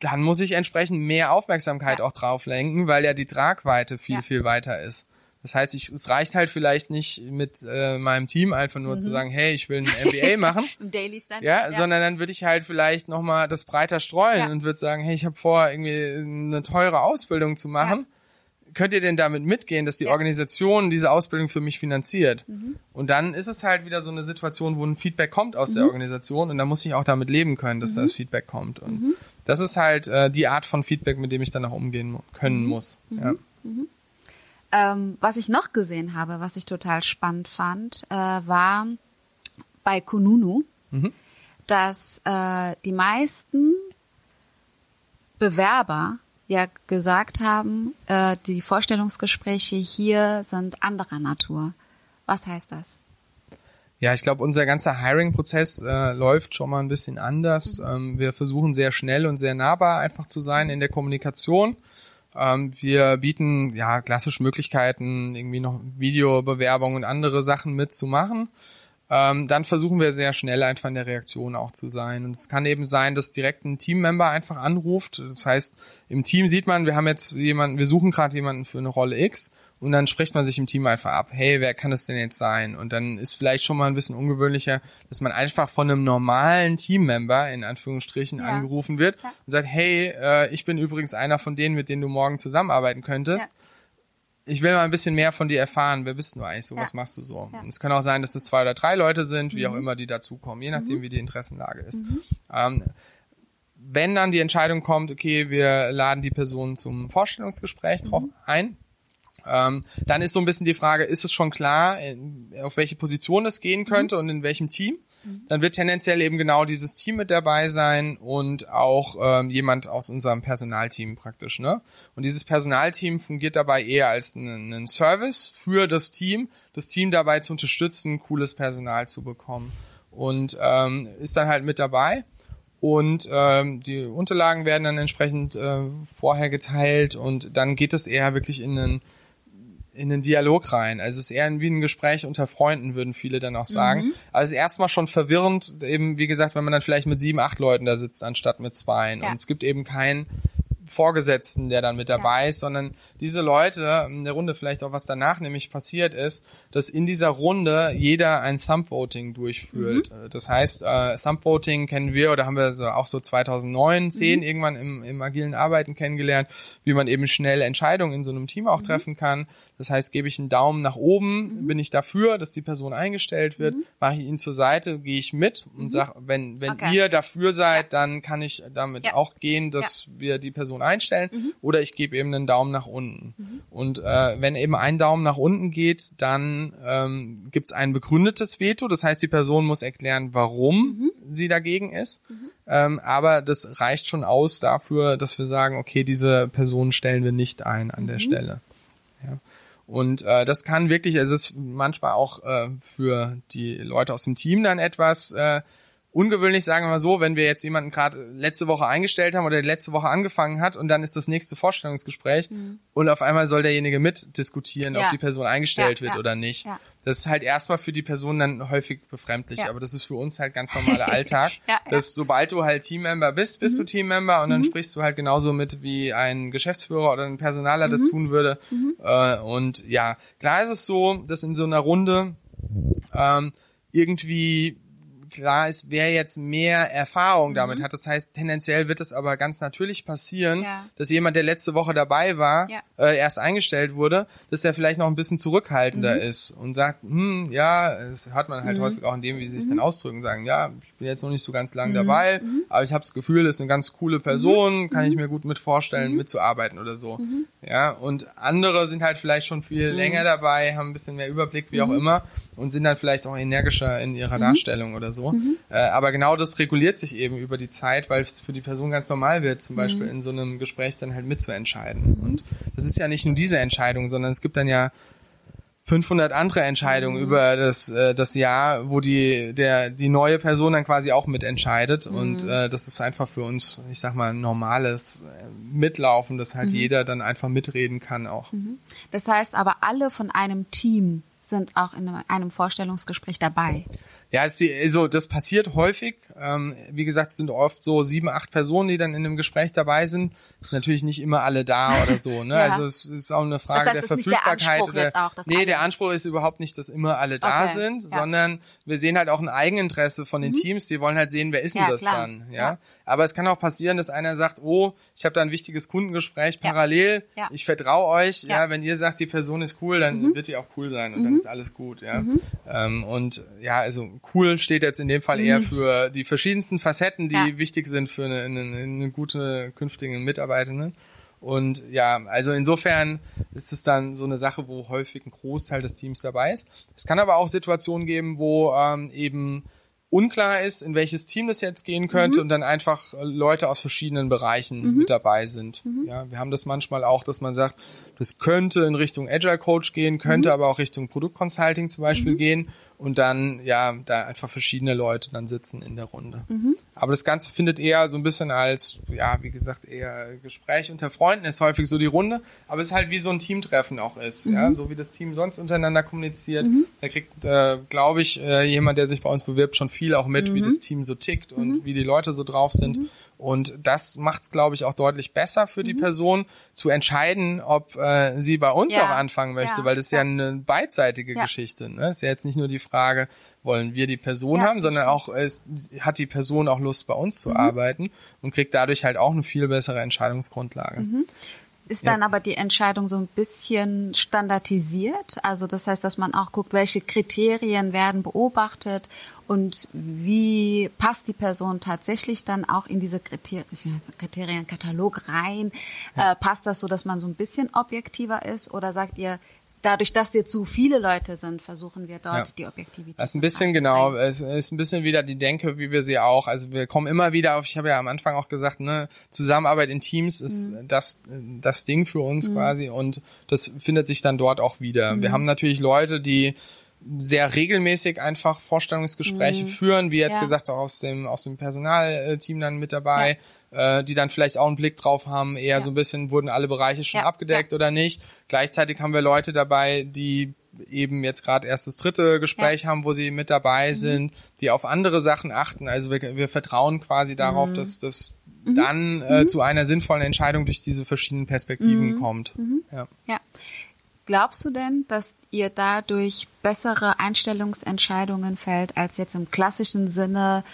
dann muss ich entsprechend mehr Aufmerksamkeit auch drauf lenken, weil ja die Tragweite viel, viel weiter ist. Das heißt, ich, es reicht halt vielleicht nicht mit äh, meinem Team einfach nur mhm. zu sagen, hey, ich will ein MBA (laughs) machen. Daily Stand ja, ja, sondern dann würde ich halt vielleicht nochmal das breiter streuen ja. und würde sagen, hey, ich habe vor, irgendwie eine teure Ausbildung zu machen. Ja. Könnt ihr denn damit mitgehen, dass die Organisation diese Ausbildung für mich finanziert? Mhm. Und dann ist es halt wieder so eine Situation, wo ein Feedback kommt aus mhm. der Organisation und da muss ich auch damit leben können, dass mhm. das Feedback kommt. Und mhm. das ist halt äh, die Art von Feedback, mit dem ich dann auch umgehen können mhm. muss. Ja. Ähm, was ich noch gesehen habe, was ich total spannend fand, äh, war bei Kununu, mhm. dass äh, die meisten Bewerber ja gesagt haben, äh, die Vorstellungsgespräche hier sind anderer Natur. Was heißt das? Ja, ich glaube, unser ganzer Hiring-Prozess äh, läuft schon mal ein bisschen anders. Mhm. Ähm, wir versuchen sehr schnell und sehr nahbar einfach zu sein in der Kommunikation. Ähm, wir bieten ja klassische Möglichkeiten, irgendwie noch Videobewerbung und andere Sachen mitzumachen. ähm, dann versuchen wir sehr schnell einfach in der Reaktion auch zu sein. Und es kann eben sein, dass direkt ein Teammember einfach anruft. Das heißt, im Team sieht man, wir haben jetzt jemanden, wir suchen gerade jemanden für eine Rolle X und dann spricht man sich im Team einfach ab, hey, wer kann das denn jetzt sein? Und dann ist vielleicht schon mal ein bisschen ungewöhnlicher, dass man einfach von einem normalen Teammember in Anführungsstrichen Ja. angerufen wird Ja. und sagt, hey, äh, ich bin übrigens einer von denen, mit denen du morgen zusammenarbeiten könntest. Ich will mal ein bisschen mehr von dir erfahren. Wer bist du eigentlich so? Ja. Was machst du so? Ja. Und es kann auch sein, dass es zwei oder drei Leute sind, wie Mhm. auch immer die dazukommen, je nachdem, wie die Interessenlage ist. Ähm, wenn dann die Entscheidung kommt, okay, wir laden die Person zum Vorstellungsgespräch drauf Mhm. ein, ähm, dann ist so ein bisschen die Frage, ist es schon klar, in, auf welche Position es Mhm. gehen könnte und in welchem Team? Dann wird tendenziell eben genau dieses Team mit dabei sein und auch ähm, jemand aus unserem Personalteam praktisch. Ne? Und dieses Personalteam fungiert dabei eher als ein, ein Service für das Team, das Team dabei zu unterstützen, cooles Personal zu bekommen. Und ähm, ist dann halt mit dabei und ähm, die Unterlagen werden dann entsprechend äh, vorher geteilt und dann geht es eher wirklich in einen in den Dialog rein. Also es ist eher wie ein Gespräch unter Freunden, würden viele dann auch sagen. Aber es ist erstmal schon verwirrend, eben wie gesagt, wenn man dann vielleicht mit sieben, acht Leuten da sitzt, anstatt mit zweien. Ja. Und es gibt eben keinen Vorgesetzten, der dann mit dabei ist, sondern diese Leute, in der Runde vielleicht auch was danach nämlich passiert ist, dass in dieser Runde jeder ein Thumb-Voting durchführt. Das heißt, äh, Thumb-Voting kennen wir oder haben wir so auch so 2009, 10 irgendwann im, im agilen Arbeiten kennengelernt, wie man eben schnell Entscheidungen in so einem Team auch treffen kann. Das heißt, gebe ich einen Daumen nach oben, bin ich dafür, dass die Person eingestellt wird, mache ich ihn zur Seite, gehe ich mit und sag, wenn, wenn Okay. ihr dafür seid, dann kann ich damit Ja. auch gehen, dass wir die Person einstellen oder ich gebe eben einen Daumen nach unten. Und äh, wenn eben ein Daumen nach unten geht, dann ähm, gibt es ein begründetes Veto. Das heißt, die Person muss erklären, warum sie dagegen ist. Ähm, aber das reicht schon aus dafür, dass wir sagen, okay, diese Person stellen wir nicht ein an der Stelle. Ja. Und äh, das kann wirklich, es ist manchmal auch äh, für die Leute aus dem Team dann etwas äh, ungewöhnlich, sagen wir mal so, wenn wir jetzt jemanden gerade letzte Woche eingestellt haben oder letzte Woche angefangen hat und dann ist das nächste Vorstellungsgespräch und auf einmal soll derjenige mitdiskutieren, Mhm. Ja. ob die Person eingestellt Ja, wird ja. oder nicht. Ja. Das ist halt erstmal für die Person dann häufig befremdlich, Ja. aber das ist für uns halt ganz normaler (laughs) Alltag, Ja, ja. dass sobald du halt Teammember bist, bist Mhm. du Teammember und dann sprichst du halt genauso mit, wie ein Geschäftsführer oder ein Personaler Mhm. das tun würde. Äh, und ja, klar ist es so, dass in so einer Runde ähm, irgendwie klar ist, wer jetzt mehr Erfahrung damit hat. Das heißt, tendenziell wird es aber ganz natürlich passieren, Mhm. Ja. dass jemand, der letzte Woche dabei war, Ja. äh, erst eingestellt wurde, dass der vielleicht noch ein bisschen zurückhaltender Mhm. ist und sagt, hm, ja, das hat man halt häufig auch in dem, wie sie sich Mhm. dann ausdrücken, sagen, ja, ich bin jetzt noch nicht so ganz lang dabei, aber ich habe das Gefühl, das ist eine ganz coole Person, kann Mhm. ich mir gut mit vorstellen, mitzuarbeiten oder so. Ja, und andere sind halt vielleicht schon viel Mhm. länger dabei, haben ein bisschen mehr Überblick, wie auch immer, und sind dann vielleicht auch energischer in Mhm. ihrer Darstellung oder so. Äh, aber genau das reguliert sich eben über die Zeit, weil es für die Person ganz normal wird, zum Beispiel in so einem Gespräch dann halt mitzuentscheiden. Und das ist ja nicht nur diese Entscheidung, sondern es gibt dann ja 500 andere Entscheidungen über das äh, das Jahr, wo die der die neue Person dann quasi auch mitentscheidet. Und äh, das ist einfach für uns, ich sag mal, normales äh, Mitlaufen, dass halt jeder dann einfach mitreden kann auch. Das heißt aber, alle von einem Team sind auch in einem Vorstellungsgespräch dabei. Ja, es, also das passiert häufig. Ähm, wie gesagt, es sind oft so sieben, acht Personen, die dann in einem Gespräch dabei sind. Ist natürlich nicht immer alle da oder so. Ne? (laughs) Ja. Also es ist auch eine Frage Das heißt, der nicht der Verfügbarkeit. Anspruch oder, auch, nee, der Anspruch ist überhaupt nicht, dass immer alle da Okay, sind, ja. sondern wir sehen halt auch ein Eigeninteresse von den Teams. Die wollen halt sehen, wer ist denn Ja, das klar. dann. Ja? Aber es kann auch passieren, dass einer sagt, oh, ich habe da ein wichtiges Kundengespräch parallel. Ja. Ich vertraue euch. Ja. Mhm. wenn ihr sagt, die Person ist cool, dann wird die auch cool sein und dann ist alles gut. Ja. Ähm, und ja, also cool steht jetzt in dem Fall eher für die verschiedensten Facetten, die Mhm. Ja. wichtig sind für eine, eine, eine gute künftige Mitarbeiterin. Und ja, also insofern ist es dann so eine Sache, wo häufig ein Großteil des Teams dabei ist. Es kann aber auch Situationen geben, wo ähm, eben unklar ist, in welches Team das jetzt gehen könnte und dann einfach äh, Leute aus verschiedenen Bereichen mit dabei sind. Ja, wir haben das manchmal auch, dass man sagt, das könnte in Richtung Agile Coach gehen, könnte aber auch Richtung Produktconsulting zum Beispiel gehen und dann ja da einfach verschiedene Leute dann sitzen in der Runde. Aber das Ganze findet eher so ein bisschen als, ja, wie gesagt, eher Gespräch unter Freunden ist häufig so die Runde, aber es ist halt wie so ein Teamtreffen auch ist, mhm. ja, so wie das Team sonst untereinander kommuniziert. Mhm. Da kriegt, äh, glaube ich, äh, jemand, der sich bei uns bewirbt, schon viel auch mit, mhm. wie das Team so tickt und mhm. wie die Leute so drauf sind. Und das macht es, glaube ich, auch deutlich besser für die mhm. Person zu entscheiden, ob äh, sie bei uns ja. auch anfangen möchte, ja. weil das ist ja, eine beidseitige Geschichte. Ne? Ist ja jetzt nicht nur die Frage, wollen wir die Person haben, sondern auch es hat die Person auch Lust bei uns zu mhm. arbeiten und kriegt dadurch halt auch eine viel bessere Entscheidungsgrundlage. Mhm. Ist dann aber die Entscheidung so ein bisschen standardisiert? Also das heißt, dass man auch guckt, welche Kriterien werden beobachtet und wie passt die Person tatsächlich dann auch in diese Kriterien, Kriterienkatalog rein? Ja. Äh, passt das so, dass man so ein bisschen objektiver ist? Oder sagt ihr, dadurch, dass jetzt so viele Leute sind, versuchen wir dort ja. die Objektivität. Das ist ein bisschen genau, es ist ein bisschen wieder die Denke, wie wir sie auch, also wir kommen immer wieder auf, ich habe ja am Anfang auch gesagt, ne, Zusammenarbeit in Teams ist mhm. das, das Ding für uns mhm. quasi und das findet sich dann dort auch wieder. Mhm. Wir haben natürlich Leute, die sehr regelmäßig einfach Vorstellungsgespräche mhm. führen, wie jetzt ja. gesagt auch aus dem aus dem Personalteam dann mit dabei, ja. äh, die dann vielleicht auch einen Blick drauf haben, eher ja. so ein bisschen wurden alle Bereiche schon abgedeckt oder nicht. Gleichzeitig haben wir Leute dabei, die eben jetzt gerade erst das dritte Gespräch haben, wo sie mit dabei mhm. sind, die auf andere Sachen achten. Also wir, wir vertrauen quasi darauf, mhm. dass das mhm. dann äh, mhm. zu einer sinnvollen Entscheidung durch diese verschiedenen Perspektiven kommt. Ja. Glaubst du denn, dass ihr dadurch bessere Einstellungsentscheidungen fällt, als jetzt im klassischen Sinne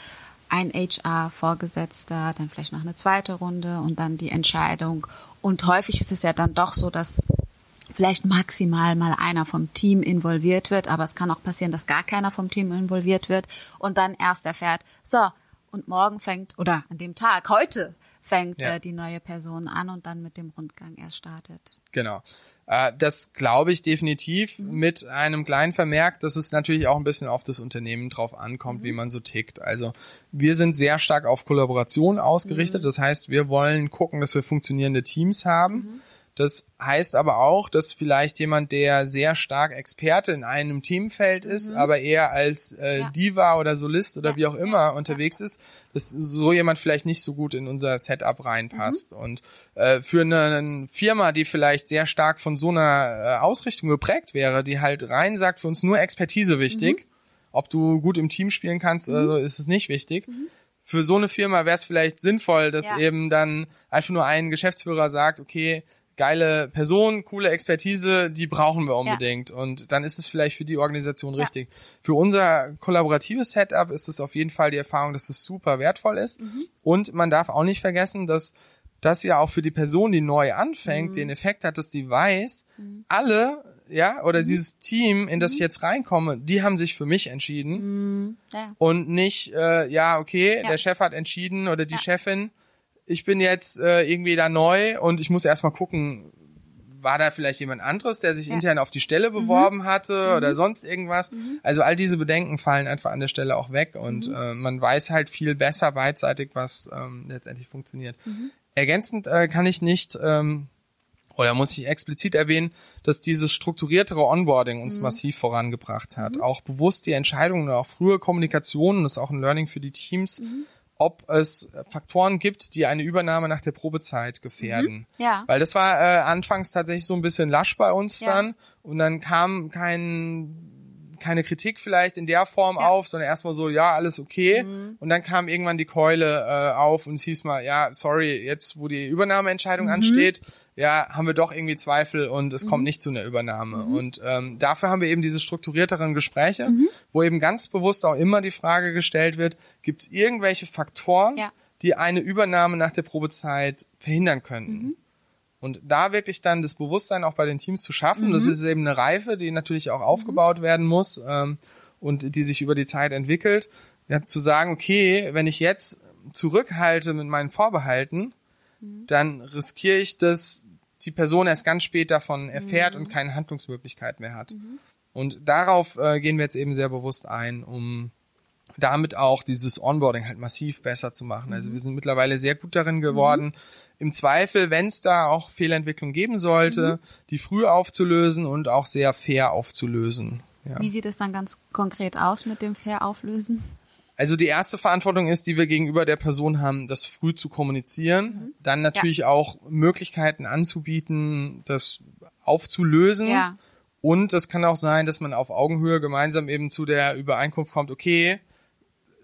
ein HR-Vorgesetzter, dann vielleicht noch eine zweite Runde und dann die Entscheidung? Und häufig ist es ja dann doch so, dass vielleicht maximal mal einer vom Team involviert wird, aber es kann auch passieren, dass gar keiner vom Team involviert wird und dann erst erfährt, so, und morgen fängt, oder an dem Tag, heute fängt ja. äh, die neue Person an und dann mit dem Rundgang erst startet. Genau. Äh, das glaube ich definitiv mhm. mit einem kleinen Vermerk, dass es natürlich auch ein bisschen auf das Unternehmen drauf ankommt, mhm. wie man so tickt. Also wir sind sehr stark auf Kollaboration ausgerichtet. Mhm. Das heißt, wir wollen gucken, dass wir funktionierende Teams haben. Mhm. Das heißt aber auch, dass vielleicht jemand, der sehr stark Experte in einem Themenfeld ist, mhm. aber eher als äh, ja. Diva oder Solist oder ja. wie auch immer ja. unterwegs ist, dass so jemand vielleicht nicht so gut in unser Setup reinpasst. Mhm. Und äh, für eine, Firma, die vielleicht sehr stark von so einer äh, Ausrichtung geprägt wäre, die halt rein sagt, für uns nur Expertise wichtig, mhm. ob du gut im Team spielen kannst oder so, ist es nicht wichtig mhm. für so eine Firma wäre es vielleicht sinnvoll, dass ja. eben dann einfach nur ein Geschäftsführer sagt, okay, geile Person, coole Expertise, die brauchen wir unbedingt. Ja. Und dann ist es vielleicht für die Organisation ja. richtig. Für unser kollaboratives Setup ist es auf jeden Fall die Erfahrung, dass es super wertvoll ist. Mhm. Und man darf auch nicht vergessen, dass das ja auch für die Person, die neu anfängt, mhm. den Effekt hat, dass die weiß, mhm. alle, ja, oder mhm. dieses Team, in das ich mhm. jetzt reinkomme, die haben sich für mich entschieden. Mhm. Ja. Und nicht, äh, ja, okay, der Chef hat entschieden oder die Chefin ich bin jetzt äh, irgendwie da neu und ich muss erstmal gucken, war da vielleicht jemand anderes, der sich ja. intern auf die Stelle mhm. beworben mhm. hatte oder mhm. sonst irgendwas. Mhm. Also all diese Bedenken fallen einfach an der Stelle auch weg und mhm. äh, man weiß halt viel besser beidseitig, was ähm, letztendlich funktioniert. Mhm. Ergänzend äh, kann ich nicht ähm, oder muss ich explizit erwähnen, dass dieses strukturiertere Onboarding uns massiv vorangebracht hat. Auch bewusst die Entscheidungen, auch frühe Kommunikation, das ist auch ein Learning für die Teams, ob es Faktoren gibt, die eine Übernahme nach der Probezeit gefährden. Mhm. Ja. Weil das war äh, anfangs tatsächlich so ein bisschen lasch bei uns ja. dann und dann kam kein keine Kritik vielleicht in der Form ja. auf, sondern erstmal so, ja, alles okay. Mhm. Und dann kam irgendwann die Keule äh, auf und es hieß mal, ja, sorry, jetzt wo die Übernahmeentscheidung mhm. ansteht, ja, haben wir doch irgendwie Zweifel und es mhm. kommt nicht zu einer Übernahme. Mhm. Und ähm, dafür haben wir eben diese strukturierteren Gespräche, mhm. wo eben ganz bewusst auch immer die Frage gestellt wird, gibt es irgendwelche Faktoren, ja. die eine Übernahme nach der Probezeit verhindern könnten? Und da wirklich dann das Bewusstsein auch bei den Teams zu schaffen, mhm. das ist eben eine Reife, die natürlich auch aufgebaut mhm. werden muss ähm, und die sich über die Zeit entwickelt. Ja, zu sagen, okay, wenn ich jetzt zurückhalte mit meinen Vorbehalten, mhm. dann riskiere ich, dass die Person erst ganz spät davon erfährt und mhm. keine Handlungsmöglichkeit mehr hat. Mhm. Und darauf äh, gehen wir jetzt eben sehr bewusst ein, um damit auch dieses Onboarding halt massiv besser zu machen. Also mhm. wir sind mittlerweile sehr gut darin geworden, mhm. im Zweifel, wenn es da auch Fehlentwicklung geben sollte, mhm. die früh aufzulösen und auch sehr fair aufzulösen. Ja. Wie sieht es dann ganz konkret aus mit dem fair auflösen? Also die erste Verantwortung ist, die wir gegenüber der Person haben, das früh zu kommunizieren. Mhm. Dann natürlich ja. auch Möglichkeiten anzubieten, das aufzulösen. Ja. Und es kann auch sein, dass man auf Augenhöhe gemeinsam eben zu der Übereinkunft kommt, okay,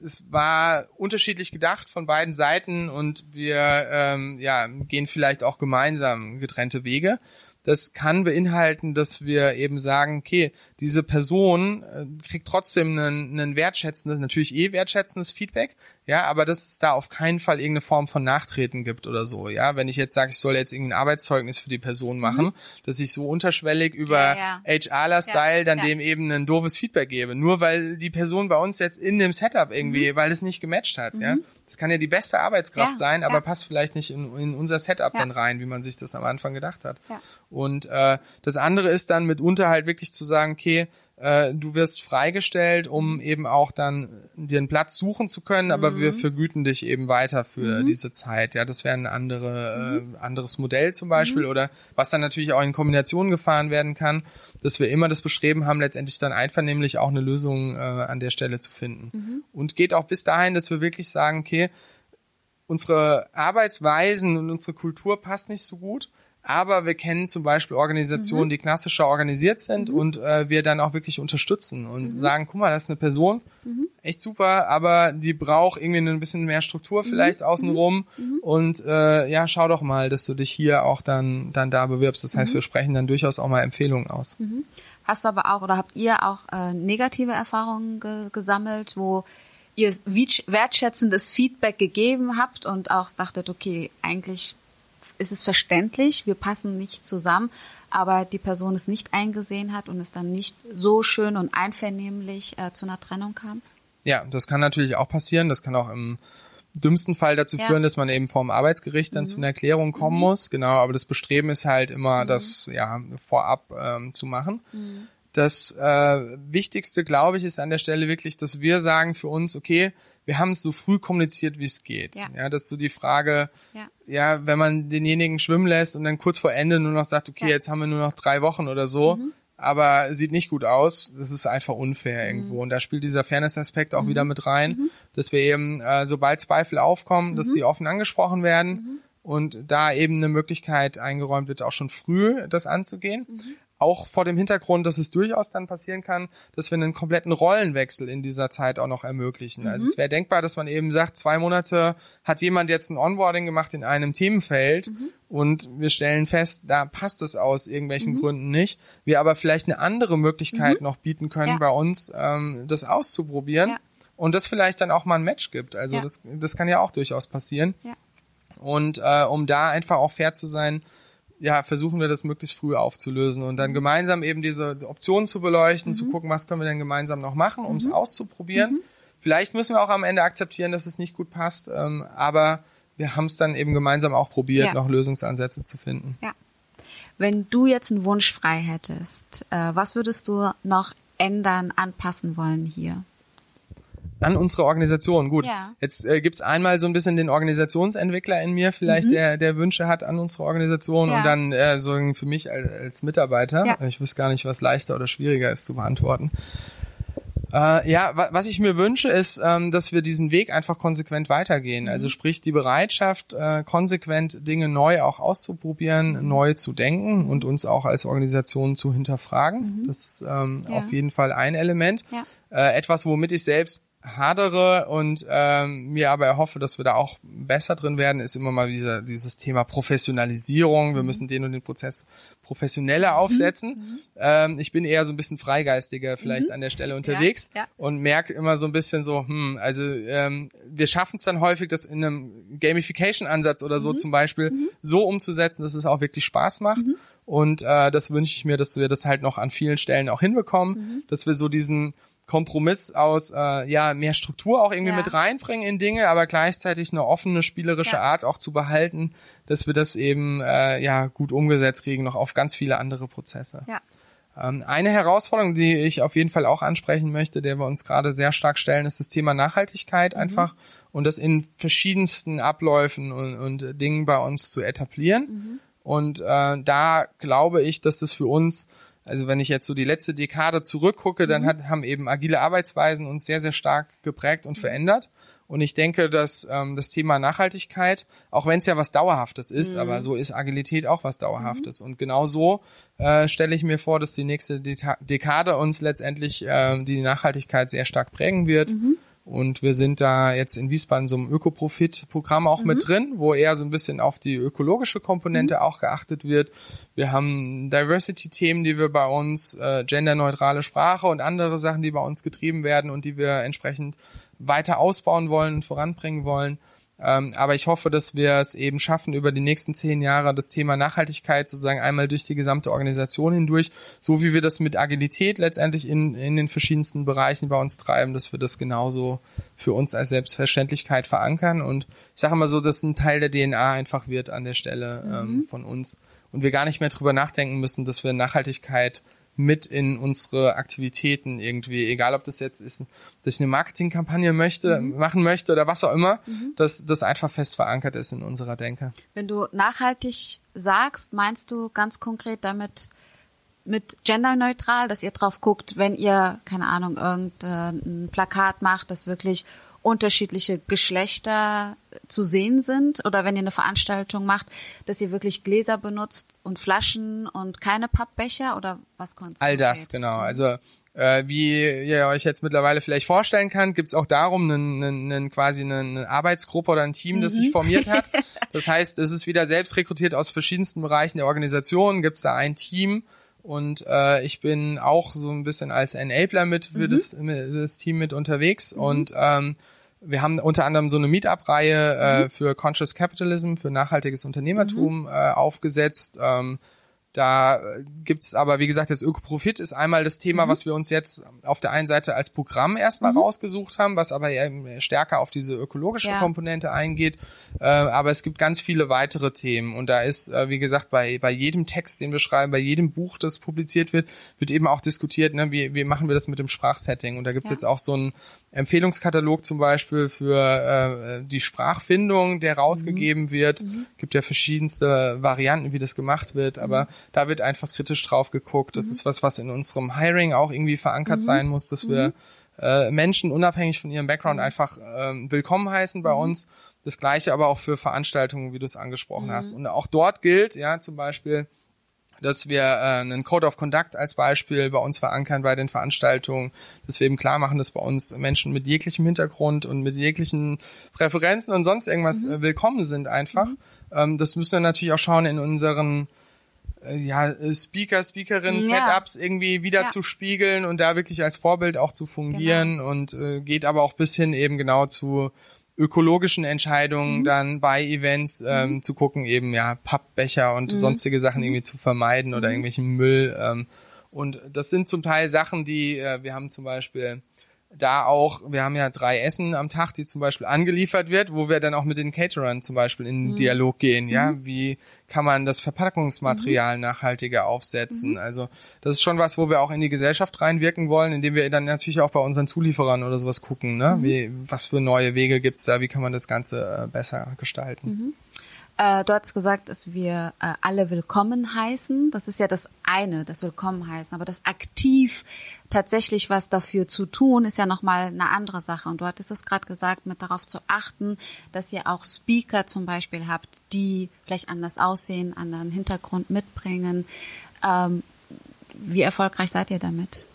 es war unterschiedlich gedacht von beiden Seiten und wir ähm, ja, gehen vielleicht auch gemeinsam getrennte Wege. Das kann beinhalten, dass wir eben sagen, okay, diese Person äh, kriegt trotzdem einen, einen wertschätzendes, natürlich eh wertschätzendes Feedback, ja, aber dass es da auf keinen Fall irgendeine Form von Nachtreten gibt oder so, ja. Wenn ich jetzt sage, ich soll jetzt irgendein Arbeitszeugnis für die Person machen, mhm. dass ich so unterschwellig über ja, ja. HRler-Style ja, dann dem eben ein doofes Feedback gebe, nur weil die Person bei uns jetzt in dem Setup irgendwie, mhm. weil es nicht gematcht hat, ja. Mhm. Das kann ja die beste Arbeitskraft ja, sein, aber ja. passt vielleicht nicht in, in unser Setup ja. dann rein, wie man sich das am Anfang gedacht hat. Ja. Und äh, das andere ist dann mitunter halt wirklich zu sagen, okay, äh, du wirst freigestellt, um eben auch dann dir einen Platz suchen zu können, aber mhm. wir vergüten dich eben weiter für mhm. diese Zeit. Ja, das wäre ein andere, mhm. äh, anderes Modell zum Beispiel mhm. oder was dann natürlich auch in Kombination gefahren werden kann, dass wir immer das Bestreben haben, letztendlich dann einvernehmlich auch eine Lösung äh, an der Stelle zu finden. Mhm. Und geht auch bis dahin, dass wir wirklich sagen, okay, unsere Arbeitsweisen und unsere Kultur passt nicht so gut aber wir kennen zum Beispiel Organisationen, mhm. die klassischer organisiert sind mhm. und äh, wir dann auch wirklich unterstützen und mhm. sagen, guck mal, das ist eine Person, mhm. echt super, aber die braucht irgendwie ein bisschen mehr Struktur mhm. vielleicht außenrum mhm. und äh, ja, schau doch mal, dass du dich hier auch dann, dann da bewirbst. Das heißt, wir sprechen dann durchaus auch mal Empfehlungen aus. Hast du aber auch oder habt ihr auch äh, negative Erfahrungen ge gesammelt, wo ihr wertschätzendes Feedback gegeben habt und auch dachtet, okay, eigentlich ist es verständlich, wir passen nicht zusammen, aber die Person es nicht eingesehen hat und es dann nicht so schön und einvernehmlich äh, zu einer Trennung kam? Ja, das kann natürlich auch passieren. Das kann auch im dümmsten Fall dazu ja. führen, dass man eben vom Arbeitsgericht dann mhm. zu einer Erklärung kommen mhm. muss. Genau, aber das Bestreben ist halt immer, mhm. das ja vorab ähm, zu machen. Mhm. Das äh, Wichtigste, glaube ich, ist an der Stelle wirklich, dass wir sagen für uns, okay, wir haben es so früh kommuniziert, wie es geht. Ja. ja, das ist so die Frage, ja. ja, wenn man denjenigen schwimmen lässt und dann kurz vor Ende nur noch sagt, okay, ja. jetzt haben wir nur noch drei Wochen oder so, mhm. aber sieht nicht gut aus, das ist einfach unfair mhm. irgendwo. Und da spielt dieser Fairness-Aspekt auch mhm. wieder mit rein, mhm. dass wir eben, äh, sobald Zweifel aufkommen, dass sie mhm. offen angesprochen werden mhm. und da eben eine Möglichkeit eingeräumt wird, auch schon früh das anzugehen auch vor dem Hintergrund, dass es durchaus dann passieren kann, dass wir einen kompletten Rollenwechsel in dieser Zeit auch noch ermöglichen. Mhm. Also es wäre denkbar, dass man eben sagt, zwei Monate hat jemand jetzt ein Onboarding gemacht in einem Themenfeld mhm. und wir stellen fest, da passt es aus irgendwelchen mhm. Gründen nicht. Wir aber vielleicht eine andere Möglichkeit mhm. noch bieten können ja. bei uns, ähm, das auszuprobieren. Ja. Und das vielleicht dann auch mal ein Match gibt. Also ja. das, das kann ja auch durchaus passieren. Und äh, um da einfach auch fair zu sein, ja, versuchen wir das möglichst früh aufzulösen und dann gemeinsam eben diese Optionen zu beleuchten, mhm. zu gucken, was können wir denn gemeinsam noch machen, um es mhm. auszuprobieren. Mhm. Vielleicht müssen wir auch am Ende akzeptieren, dass es nicht gut passt, ähm, aber wir haben es dann eben gemeinsam auch probiert, ja. noch Lösungsansätze zu finden. Ja. Wenn du jetzt einen Wunsch frei hättest, äh, was würdest du noch ändern, anpassen wollen hier? An unsere Organisation. Gut, ja. jetzt äh, gibt's einmal so ein bisschen den Organisationsentwickler in mir, vielleicht mhm. der der Wünsche hat an unsere Organisation ja. und dann äh, so für mich als, als Mitarbeiter. Ja. Ich wüsste gar nicht, was leichter oder schwieriger ist zu beantworten. Äh, ja, wa was ich mir wünsche, ist, ähm, dass wir diesen Weg einfach konsequent weitergehen. Mhm. Also sprich die Bereitschaft, äh, konsequent Dinge neu auch auszuprobieren, mhm. neu zu denken und uns auch als Organisation zu hinterfragen. Mhm. Das ist ähm, ja. auf jeden Fall ein Element. Ja. Äh, etwas, womit ich selbst hadere und ähm, mir aber erhoffe, dass wir da auch besser drin werden, ist immer mal dieser, dieses Thema Professionalisierung. Wir mhm. müssen den und den Prozess professioneller mhm. aufsetzen. Mhm. Ähm, ich bin eher so ein bisschen freigeistiger vielleicht mhm. an der Stelle unterwegs ja, ja. und merke immer so ein bisschen so, hm, also ähm, wir schaffen es dann häufig, das in einem Gamification-Ansatz oder so mhm. zum Beispiel mhm. so umzusetzen, dass es auch wirklich Spaß macht. Und äh, das wünsche ich mir, dass wir das halt noch an vielen Stellen auch hinbekommen, dass wir so diesen Kompromiss aus äh, ja mehr Struktur auch irgendwie ja. mit reinbringen in Dinge, aber gleichzeitig eine offene spielerische ja. Art auch zu behalten, dass wir das eben äh, ja gut umgesetzt kriegen noch auf ganz viele andere Prozesse. Ja. Ähm, eine Herausforderung, die ich auf jeden Fall auch ansprechen möchte, der wir uns gerade sehr stark stellen, ist das Thema Nachhaltigkeit mhm. einfach und das in verschiedensten Abläufen und, und Dingen bei uns zu etablieren. Mhm. Und äh, da glaube ich, dass das für uns also wenn ich jetzt so die letzte Dekade zurückgucke, dann hat, haben eben agile Arbeitsweisen uns sehr, sehr stark geprägt und verändert. Und ich denke, dass ähm, das Thema Nachhaltigkeit, auch wenn es ja was Dauerhaftes ist, mhm. aber so ist Agilität auch was Dauerhaftes. Mhm. Und genau so äh, stelle ich mir vor, dass die nächste Dekade uns letztendlich äh, die Nachhaltigkeit sehr stark prägen wird. Mhm. Und wir sind da jetzt in Wiesbaden so einem Öko-Profit-Programm auch mhm. mit drin, wo eher so ein bisschen auf die ökologische Komponente mhm. auch geachtet wird. Wir haben Diversity-Themen, die wir bei uns, äh, genderneutrale Sprache und andere Sachen, die bei uns getrieben werden und die wir entsprechend weiter ausbauen wollen und voranbringen wollen. Ähm, aber ich hoffe, dass wir es eben schaffen, über die nächsten zehn Jahre das Thema Nachhaltigkeit sozusagen einmal durch die gesamte Organisation hindurch, so wie wir das mit Agilität letztendlich in, in den verschiedensten Bereichen bei uns treiben, dass wir das genauso für uns als Selbstverständlichkeit verankern. Und ich sage immer so, dass ein Teil der DNA einfach wird an der Stelle ähm, mhm. von uns. Und wir gar nicht mehr drüber nachdenken müssen, dass wir Nachhaltigkeit mit in unsere Aktivitäten irgendwie, egal ob das jetzt ist, dass ich eine Marketingkampagne möchte, mhm. machen möchte oder was auch immer, mhm. dass das einfach fest verankert ist in unserer Denke. Wenn du nachhaltig sagst, meinst du ganz konkret damit mit genderneutral, dass ihr drauf guckt, wenn ihr, keine Ahnung, irgendein Plakat macht, das wirklich unterschiedliche Geschlechter zu sehen sind oder wenn ihr eine Veranstaltung macht, dass ihr wirklich Gläser benutzt und Flaschen und keine Pappbecher oder was konntest All das, genau. Also äh, wie ihr euch jetzt mittlerweile vielleicht vorstellen könnt, gibt es auch darum einen, einen, einen, quasi eine Arbeitsgruppe oder ein Team, das mhm. sich formiert hat. (laughs) Das heißt, es ist wieder selbst rekrutiert aus verschiedensten Bereichen der Organisation, gibt es da ein Team und äh, ich bin auch so ein bisschen als Enabler mit für mhm. das, das Team mit unterwegs mhm. und ähm, wir haben unter anderem so eine Meetup-Reihe äh, mhm. für Conscious Capitalism, für nachhaltiges Unternehmertum mhm. äh, aufgesetzt. Ähm, da gibt's aber, wie gesagt, das Ökoprofit ist einmal das Thema, mhm. was wir uns jetzt auf der einen Seite als Programm erstmal mhm. rausgesucht haben, was aber eher stärker auf diese ökologische ja. Komponente eingeht. Äh, aber es gibt ganz viele weitere Themen. Und da ist, äh, wie gesagt, bei, bei jedem Text, den wir schreiben, bei jedem Buch, das publiziert wird, wird eben auch diskutiert, ne, wie, wie machen wir das mit dem Sprachsetting. Und da gibt's ja. jetzt auch so ein Empfehlungskatalog zum Beispiel für äh, die Sprachfindung, der rausgegeben mhm. wird. Mhm. Gibt ja verschiedenste Varianten, wie das gemacht wird, aber mhm. da wird einfach kritisch drauf geguckt. Das mhm. ist was, was in unserem Hiring auch irgendwie verankert mhm. sein muss, dass wir mhm. äh, Menschen unabhängig von ihrem Background einfach äh, willkommen heißen bei uns. Das gleiche aber auch für Veranstaltungen, wie du es angesprochen hast. Und auch dort gilt, ja, zum Beispiel, dass wir äh, einen Code of Conduct als Beispiel bei uns verankern bei den Veranstaltungen, dass wir eben klar machen, dass bei uns Menschen mit jeglichem Hintergrund und mit jeglichen Präferenzen und sonst irgendwas mhm. äh, willkommen sind einfach. Mhm. Ähm, das müssen wir natürlich auch schauen in unseren äh, ja, Speaker, Speakerinnen, ja. Setups irgendwie wieder ja. zu spiegeln und da wirklich als Vorbild auch zu fungieren genau. und äh, geht aber auch bis hin eben genau zu ökologischen Entscheidungen mhm. dann bei Events ähm, mhm. zu gucken, eben ja Pappbecher und mhm. sonstige Sachen irgendwie zu vermeiden oder mhm. irgendwelchen Müll. Ähm, und das sind zum Teil Sachen, die äh, wir haben zum Beispiel da auch, wir haben ja drei Essen am Tag, die zum Beispiel angeliefert wird, wo wir dann auch mit den Caterern zum Beispiel in mhm. Dialog gehen, ja, mhm. wie kann man das Verpackungsmaterial mhm. nachhaltiger aufsetzen. Mhm. Also das ist schon was, wo wir auch in die Gesellschaft reinwirken wollen, indem wir dann natürlich auch bei unseren Zulieferern oder sowas gucken, ne? Mhm. Wie, was für neue Wege gibt's da, wie kann man das Ganze äh, besser gestalten. Äh, du hast gesagt, dass wir äh, alle willkommen heißen. Das ist ja das eine, das Willkommen heißen. Aber das aktiv tatsächlich was dafür zu tun, ist ja nochmal eine andere Sache. Und du hattest es gerade gesagt, mit darauf zu achten, dass ihr auch Speaker zum Beispiel habt, die vielleicht anders aussehen, anderen Hintergrund mitbringen. Ähm, wie erfolgreich seid ihr damit?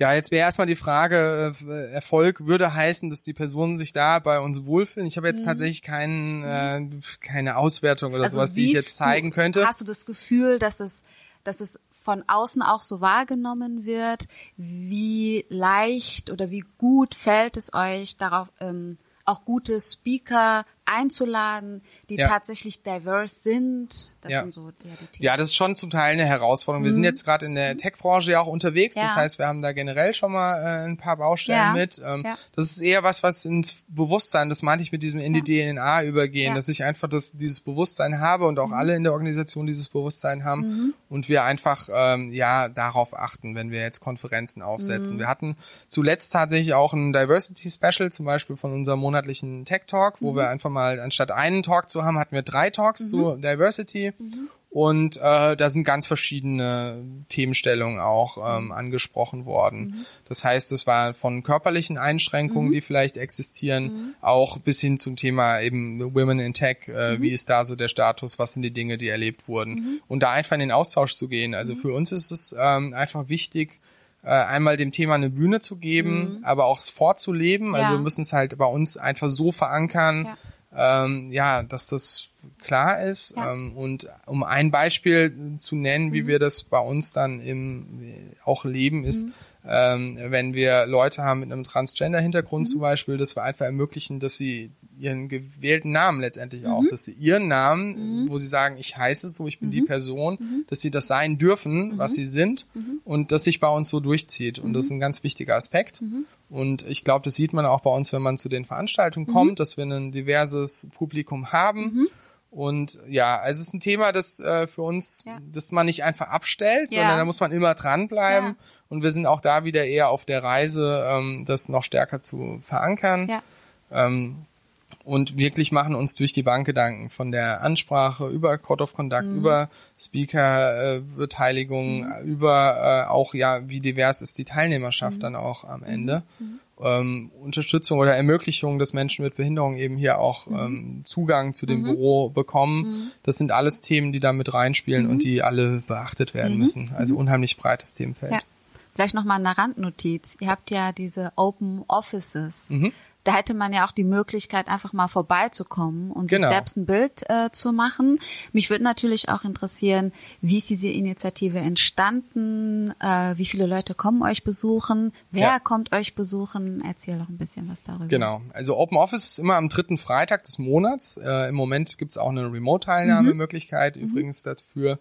Ja, jetzt wäre erstmal die Frage, äh, Erfolg würde heißen, dass die Personen sich da bei uns wohlfühlen. Ich habe jetzt mhm. tatsächlich keinen, äh, keine Auswertung oder also sowas, die ich jetzt zeigen du, könnte. Hast du das Gefühl, dass es, dass es von außen auch so wahrgenommen wird? Wie leicht oder wie gut fällt es euch darauf, ähm, auch gute Speaker einzuladen, die ja. tatsächlich diverse sind. Das ja. sind so ja, die Themen. Ja, das ist schon zum Teil eine Herausforderung. Mhm. Wir sind mhm. jetzt gerade in der Tech-Branche ja auch unterwegs. Das heißt, wir haben da generell schon mal äh, ein paar Baustellen mit. Ähm, das ist eher was, was ins Bewusstsein, das meinte ich mit diesem in die DNA übergehen, dass ich einfach das, dieses Bewusstsein habe und auch mhm. alle in der Organisation dieses Bewusstsein haben mhm. und wir einfach ähm, ja darauf achten, wenn wir jetzt Konferenzen aufsetzen. Mhm. Wir hatten zuletzt tatsächlich auch ein Diversity Special, zum Beispiel von unserem monatlichen Tech Talk, wo mhm. wir einfach mal anstatt einen Talk zu haben, hatten wir drei Talks mhm. zu Diversity. Mhm. Und äh, da sind ganz verschiedene Themenstellungen auch ähm, angesprochen worden. Mhm. Das heißt, es war von körperlichen Einschränkungen, mhm. die vielleicht existieren, mhm. auch bis hin zum Thema eben Women in Tech. Äh, mhm. Wie ist da so der Status? Was sind die Dinge, die erlebt wurden? Mhm. Und da einfach in den Austausch zu gehen. Also mhm. für uns ist es ähm, einfach wichtig, äh, einmal dem Thema eine Bühne zu geben, aber auch vorzuleben. Also ja. Also wir müssen es halt bei uns einfach so verankern. Ja ähm, ja, dass das klar ist. Ja. Ähm, und um ein Beispiel zu nennen, wie mhm. wir das bei uns dann im auch leben, ist, mhm. ähm, wenn wir Leute haben mit einem Transgender-Hintergrund mhm. zum Beispiel, dass wir einfach ermöglichen, dass sie ihren gewählten Namen letztendlich auch, mhm. dass sie ihren Namen, mhm. wo sie sagen, ich heiße so, ich bin die. Person, dass sie das sein dürfen, was sie sind und das sich bei uns so durchzieht. Und das ist ein ganz wichtiger Aspekt. Und ich glaube, das sieht man auch bei uns, wenn man zu den Veranstaltungen kommt, dass wir ein diverses Publikum haben. Und ja, also es ist ein Thema, das äh, für uns, ja. das man nicht einfach abstellt, ja. sondern da muss man immer dranbleiben. Ja. Und wir sind auch da wieder eher auf der Reise, ähm, das noch stärker zu verankern. Ja. Ähm, und wirklich machen uns durch die Bank Gedanken von der Ansprache über Code of Conduct, mhm. über Speaker-Beteiligung, äh, mhm. über äh, auch ja, wie divers ist die Teilnehmerschaft mhm. dann auch am Ende. Mhm ähm, Unterstützung oder Ermöglichung, dass Menschen mit Behinderung eben hier auch mhm. ähm, Zugang zu dem mhm. Büro bekommen. Mhm. Das sind alles Themen, die da mit reinspielen und mhm. die alle beachtet werden mhm. müssen. Also mhm. unheimlich breites Themenfeld. Ja. Vielleicht nochmal eine Randnotiz. Ihr habt ja diese Open Offices da hätte man ja auch die Möglichkeit, einfach mal vorbeizukommen und genau. sich selbst ein Bild äh, zu machen. Mich würde natürlich auch interessieren, wie ist diese Initiative entstanden? Äh, wie viele Leute kommen euch besuchen? Wer ja. kommt euch besuchen? Erzähl doch ein bisschen was darüber. Genau. Also Open Office ist immer am dritten Freitag des Monats. Äh, Im Moment gibt's auch eine Remote-Teilnahmemöglichkeit mhm. übrigens dafür.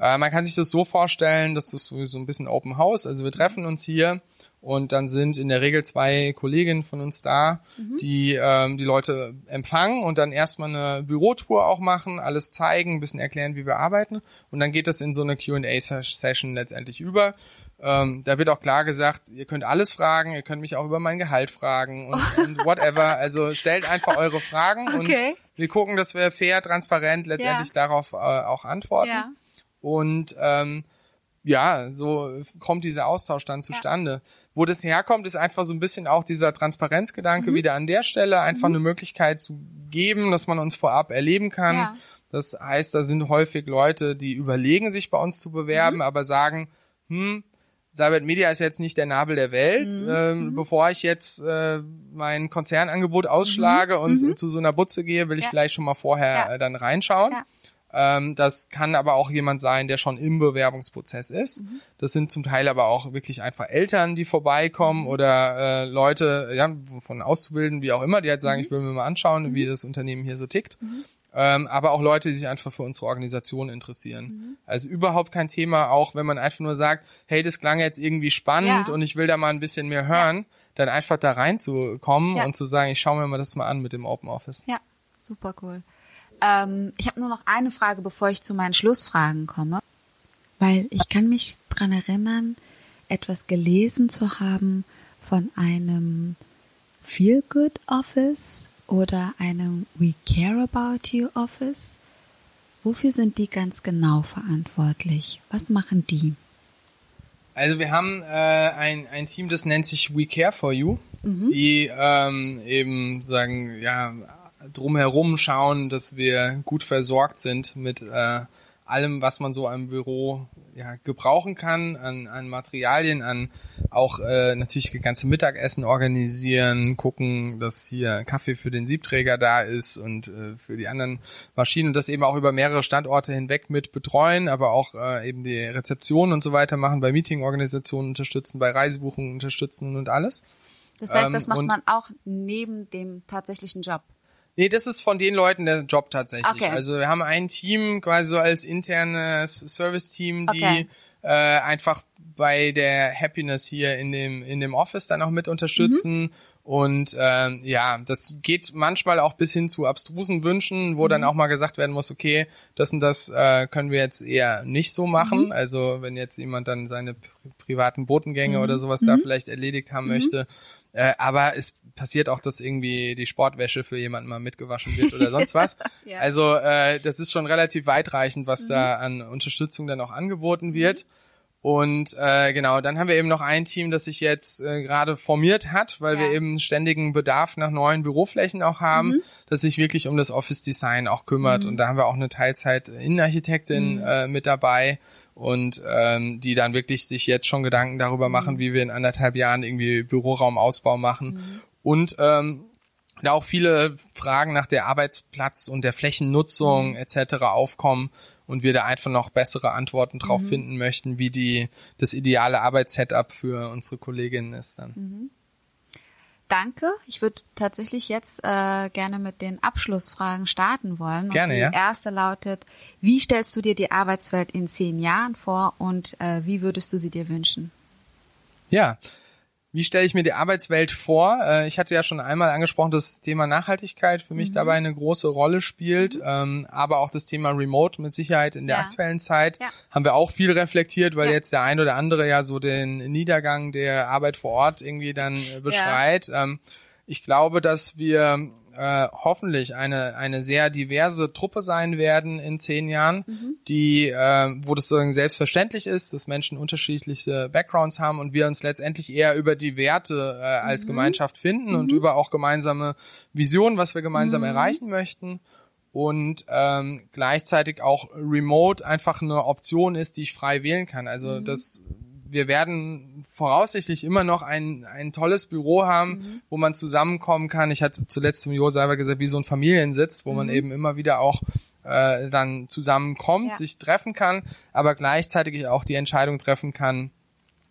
Äh, man kann sich das so vorstellen, dass das sowieso ein bisschen Open House. Also wir treffen uns hier und dann sind in der Regel zwei Kolleginnen von uns da, mhm. die ähm, die Leute empfangen und dann erstmal eine Bürotour auch machen, alles zeigen, ein bisschen erklären, wie wir arbeiten. Und dann geht das in so eine QA-Session letztendlich über. Ähm, da wird auch klar gesagt, ihr könnt alles fragen, ihr könnt mich auch über mein Gehalt fragen und, (laughs) und whatever. Also stellt einfach eure Fragen okay. und wir gucken, dass wir fair, transparent letztendlich ja. darauf äh, auch antworten. Ja. Und ähm, ja, so kommt dieser Austausch dann zustande. Ja. Wo das herkommt, ist einfach so ein bisschen auch dieser Transparenzgedanke mhm. wieder an der Stelle, einfach mhm. eine Möglichkeit zu geben, dass man uns vorab erleben kann. Ja. Das heißt, da sind häufig Leute, die überlegen, sich bei uns zu bewerben, mhm. aber sagen, hm, Cybert Media ist jetzt nicht der Nabel der Welt. Mhm. Ähm, mhm. Bevor ich jetzt äh, mein Konzernangebot ausschlage mhm. und, und, zu so einer Butze gehe, will ich vielleicht schon mal vorher ja. äh, dann reinschauen. Ja. Ähm, das kann aber auch jemand sein, der schon im Bewerbungsprozess ist. Mhm. Das sind zum Teil aber auch wirklich einfach Eltern, die vorbeikommen mhm. oder äh, Leute, ja, von Auszubilden, wie auch immer, die halt sagen, mhm. ich will mir mal anschauen, wie mhm. das Unternehmen hier so tickt. Mhm. Ähm, aber auch Leute, die sich einfach für unsere Organisation interessieren. Mhm. Also überhaupt kein Thema, auch wenn man einfach nur sagt, hey, das klang jetzt irgendwie spannend ja. und ich will da mal ein bisschen mehr hören, ja. dann einfach da reinzukommen ja. und zu sagen, ich schaue mir mal das mal an mit dem Open Office. Ja, super cool. Ähm, ich habe nur noch eine Frage, bevor ich zu meinen Schlussfragen komme. Weil ich kann mich dran erinnern, etwas gelesen zu haben von einem Feel Good Office oder einem We Care About You Office. Wofür sind die ganz genau verantwortlich? Was machen die? Also wir haben äh, ein, ein Team, das nennt sich We Care for You, mhm. die ähm, eben sagen, ja, drumherum schauen, dass wir gut versorgt sind mit äh, allem, was man so im Büro ja, gebrauchen kann, an, an Materialien, an auch äh, natürlich das ganze Mittagessen organisieren, gucken, dass hier Kaffee für den Siebträger da ist und äh, für die anderen Maschinen und das eben auch über mehrere Standorte hinweg mit betreuen, aber auch äh, eben die Rezeption und so weiter machen, bei Meetingorganisationen unterstützen, bei Reisebuchungen unterstützen und alles. Das heißt, das ähm, macht man auch neben dem tatsächlichen Job. Nee, das ist von den Leuten der Job tatsächlich. Okay. Also wir haben ein Team quasi so als internes Service-Team, die okay. äh, einfach bei der Happiness hier in dem in dem Office dann auch mit unterstützen. Mhm. Und ähm, ja, das geht manchmal auch bis hin zu abstrusen Wünschen, wo mhm. dann auch mal gesagt werden muss, okay, das und das äh, können wir jetzt eher nicht so machen. Mhm. Also wenn jetzt jemand dann seine privaten Botengänge mhm. oder sowas da mhm. vielleicht erledigt haben mhm. möchte. Äh, aber es passiert auch, dass irgendwie die Sportwäsche für jemanden mal mitgewaschen wird oder sonst (laughs) was. ja. Also äh, das ist schon relativ weitreichend, was da mhm. an Unterstützung dann auch angeboten wird. Und äh, genau, dann haben wir eben noch ein Team, das sich jetzt äh, gerade formiert hat, weil ja. wir eben ständigen Bedarf nach neuen Büroflächen auch haben, mhm. das sich wirklich um das Office Design auch kümmert. Mhm. Und da haben wir auch eine Teilzeit-Innenarchitektin mhm. äh, mit dabei und ähm, die dann wirklich sich jetzt schon Gedanken darüber machen, mhm. wie wir in anderthalb Jahren irgendwie Büroraumausbau machen. Mhm. Und ähm, da auch viele Fragen nach der Arbeitsplatz und der Flächennutzung mhm. etc. aufkommen und wir da einfach noch bessere Antworten drauf mhm. finden möchten, wie die das ideale Arbeitssetup für unsere Kolleginnen ist dann. Danke. Ich würde tatsächlich jetzt äh, gerne mit den Abschlussfragen starten wollen. Gerne, und die ja. erste lautet, wie stellst du dir die Arbeitswelt in zehn Jahren vor und äh, wie würdest du sie dir wünschen? Ja, wie stelle ich mir die Arbeitswelt vor? Äh, ich hatte ja schon einmal angesprochen, dass das Thema Nachhaltigkeit für mich mhm. dabei eine große Rolle spielt, mhm. Ähm, aber auch das Thema Remote mit Sicherheit in der ja. aktuellen Zeit ja. haben wir auch viel reflektiert, weil ja. jetzt der ein oder andere ja so den Niedergang der Arbeit vor Ort irgendwie dann äh, beschreit. Ähm, ich glaube, dass wir äh, hoffentlich eine eine sehr diverse Truppe sein werden in zehn Jahren, mhm. die äh, wo das sozusagen selbstverständlich ist, dass Menschen unterschiedliche Backgrounds haben und wir uns letztendlich eher über die Werte äh, als mhm. Gemeinschaft finden und mhm. über auch gemeinsame Visionen, was wir gemeinsam mhm. erreichen möchten und ähm, gleichzeitig auch Remote einfach eine Option ist, die ich frei wählen kann. Also mhm. das wir werden voraussichtlich immer noch ein, ein tolles Büro haben, mhm. wo man zusammenkommen kann. Ich hatte zuletzt zum Jo selber gesagt, wie so ein Familiensitz, wo mhm. man eben immer wieder auch äh, dann zusammenkommt, ja. sich treffen kann, aber gleichzeitig auch die Entscheidung treffen kann,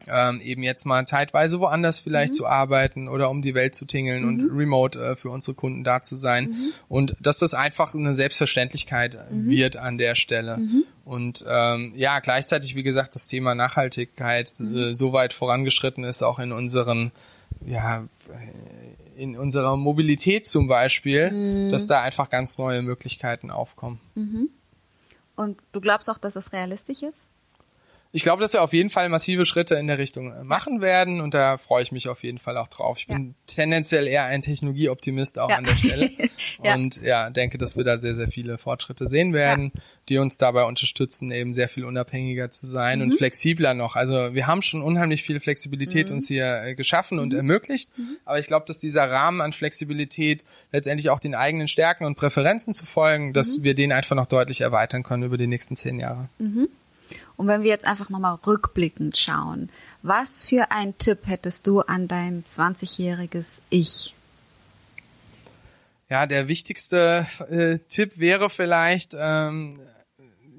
ähm, eben jetzt mal zeitweise woanders vielleicht mhm. zu arbeiten oder um die Welt zu tingeln mhm. und remote äh, für unsere Kunden da zu sein. Mhm. Und dass das einfach eine Selbstverständlichkeit mhm. wird an der Stelle. Mhm. Und ähm, ja, gleichzeitig, wie gesagt, das Thema Nachhaltigkeit mhm. äh, so weit vorangeschritten ist, auch in unseren, ja, in unserer Mobilität zum Beispiel, dass da einfach ganz neue Möglichkeiten aufkommen. Und du glaubst auch, dass es realistisch ist? Ich glaube, dass wir auf jeden Fall massive Schritte in der Richtung äh, machen werden und da freue ich mich auf jeden Fall auch drauf. Ich bin ja. tendenziell eher ein Technologieoptimist auch ja. an der Stelle (laughs) ja. und ja, denke, dass wir da sehr, sehr viele Fortschritte sehen werden, die uns dabei unterstützen, eben sehr viel unabhängiger zu sein mhm. und flexibler noch. Also wir haben schon unheimlich viel Flexibilität mhm. uns hier äh, geschaffen mhm. und ermöglicht, mhm. aber ich glaube, dass dieser Rahmen an Flexibilität letztendlich auch den eigenen Stärken und Präferenzen zu folgen, dass mhm. wir den einfach noch deutlich erweitern können über die nächsten zehn Jahre. Mhm. Und wenn wir jetzt einfach nochmal rückblickend schauen, was für einen Tipp hättest du an dein 20-jähriges Ich? Ja, der wichtigste äh, Tipp wäre vielleicht, ähm,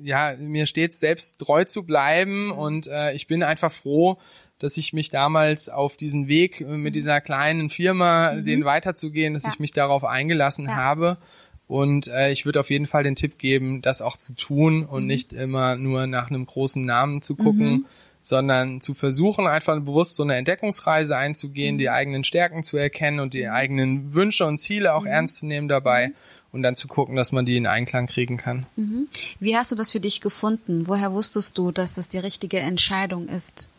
ja, mir stets selbst treu zu bleiben und äh, ich bin einfach froh, dass ich mich damals auf diesen Weg mit dieser kleinen Firma, mhm. den weiterzugehen, dass ja. ich mich darauf eingelassen ja. habe und äh, ich würde auf jeden Fall den Tipp geben, das auch zu tun und mhm. nicht immer nur nach einem großen Namen zu gucken, mhm. sondern zu versuchen, einfach bewusst so eine Entdeckungsreise einzugehen, mhm. die eigenen Stärken zu erkennen und die mhm. eigenen Wünsche und Ziele auch mhm. ernst zu nehmen dabei mhm. und dann zu gucken, dass man die in Einklang kriegen kann. Wie hast du das für dich gefunden? Woher wusstest du, dass das die richtige Entscheidung ist?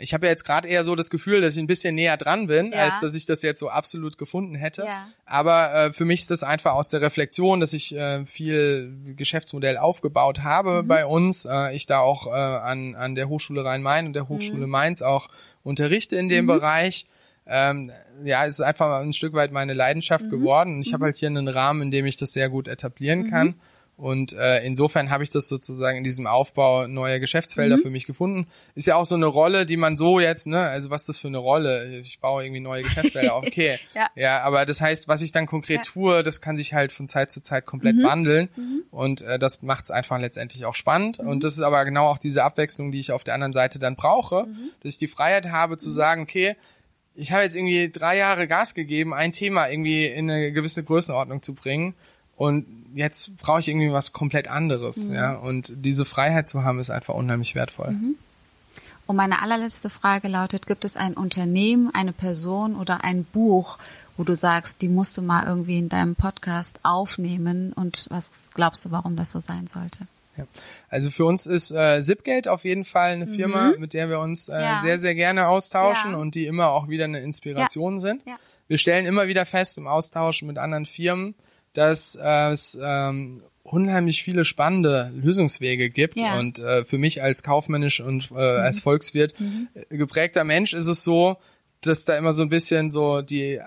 Ich habe ja jetzt gerade eher so das Gefühl, dass ich ein bisschen näher dran bin, ja. als dass ich das jetzt so absolut gefunden hätte. Ja. Aber äh, für mich ist das einfach aus der Reflexion, dass ich äh, viel Geschäftsmodell aufgebaut habe mhm. bei uns. Äh, ich da auch äh, an, an der Hochschule Rhein-Main und der Hochschule mhm. Mainz auch unterrichte in dem mhm. Bereich. Ähm, ja, es ist einfach ein Stück weit meine Leidenschaft mhm. geworden. Ich habe mhm. halt hier einen Rahmen, in dem ich das sehr gut etablieren mhm. kann. Und äh, insofern habe ich das sozusagen in diesem Aufbau neuer Geschäftsfelder mhm. für mich gefunden. Ist ja auch so eine Rolle, die man so jetzt, ne, also was ist das für eine Rolle? Ich baue irgendwie neue Geschäftsfelder auf. Okay. (laughs) ja. ja, aber das heißt, was ich dann konkret ja. tue, das kann sich halt von Zeit zu Zeit komplett mhm. wandeln. Mhm. Und äh, das macht es einfach letztendlich auch spannend. Mhm. Und das ist aber genau auch diese Abwechslung, die ich auf der anderen Seite dann brauche, mhm. dass ich die Freiheit habe zu mhm. sagen, okay, ich habe jetzt irgendwie drei Jahre Gas gegeben, ein Thema irgendwie in eine gewisse Größenordnung zu bringen. Und jetzt brauche ich irgendwie was komplett anderes, mhm. ja. Und diese Freiheit zu haben, ist einfach unheimlich wertvoll. Mhm. Und meine allerletzte Frage lautet, gibt es ein Unternehmen, eine Person oder ein Buch, wo du sagst, die musst du mal irgendwie in deinem Podcast aufnehmen und was glaubst du, warum das so sein sollte? Ja. Also für uns ist äh, Zipgate auf jeden Fall eine Firma, mhm. mit der wir uns äh, ja. sehr, sehr gerne austauschen ja. und die immer auch wieder eine Inspiration sind. Wir stellen immer wieder fest im Austausch mit anderen Firmen, dass äh, es ähm, unheimlich viele spannende Lösungswege gibt. Ja. Und äh, für mich als kaufmännisch und äh, mhm. als Volkswirt mhm. Äh, geprägter Mensch ist es so, dass da immer so ein bisschen so die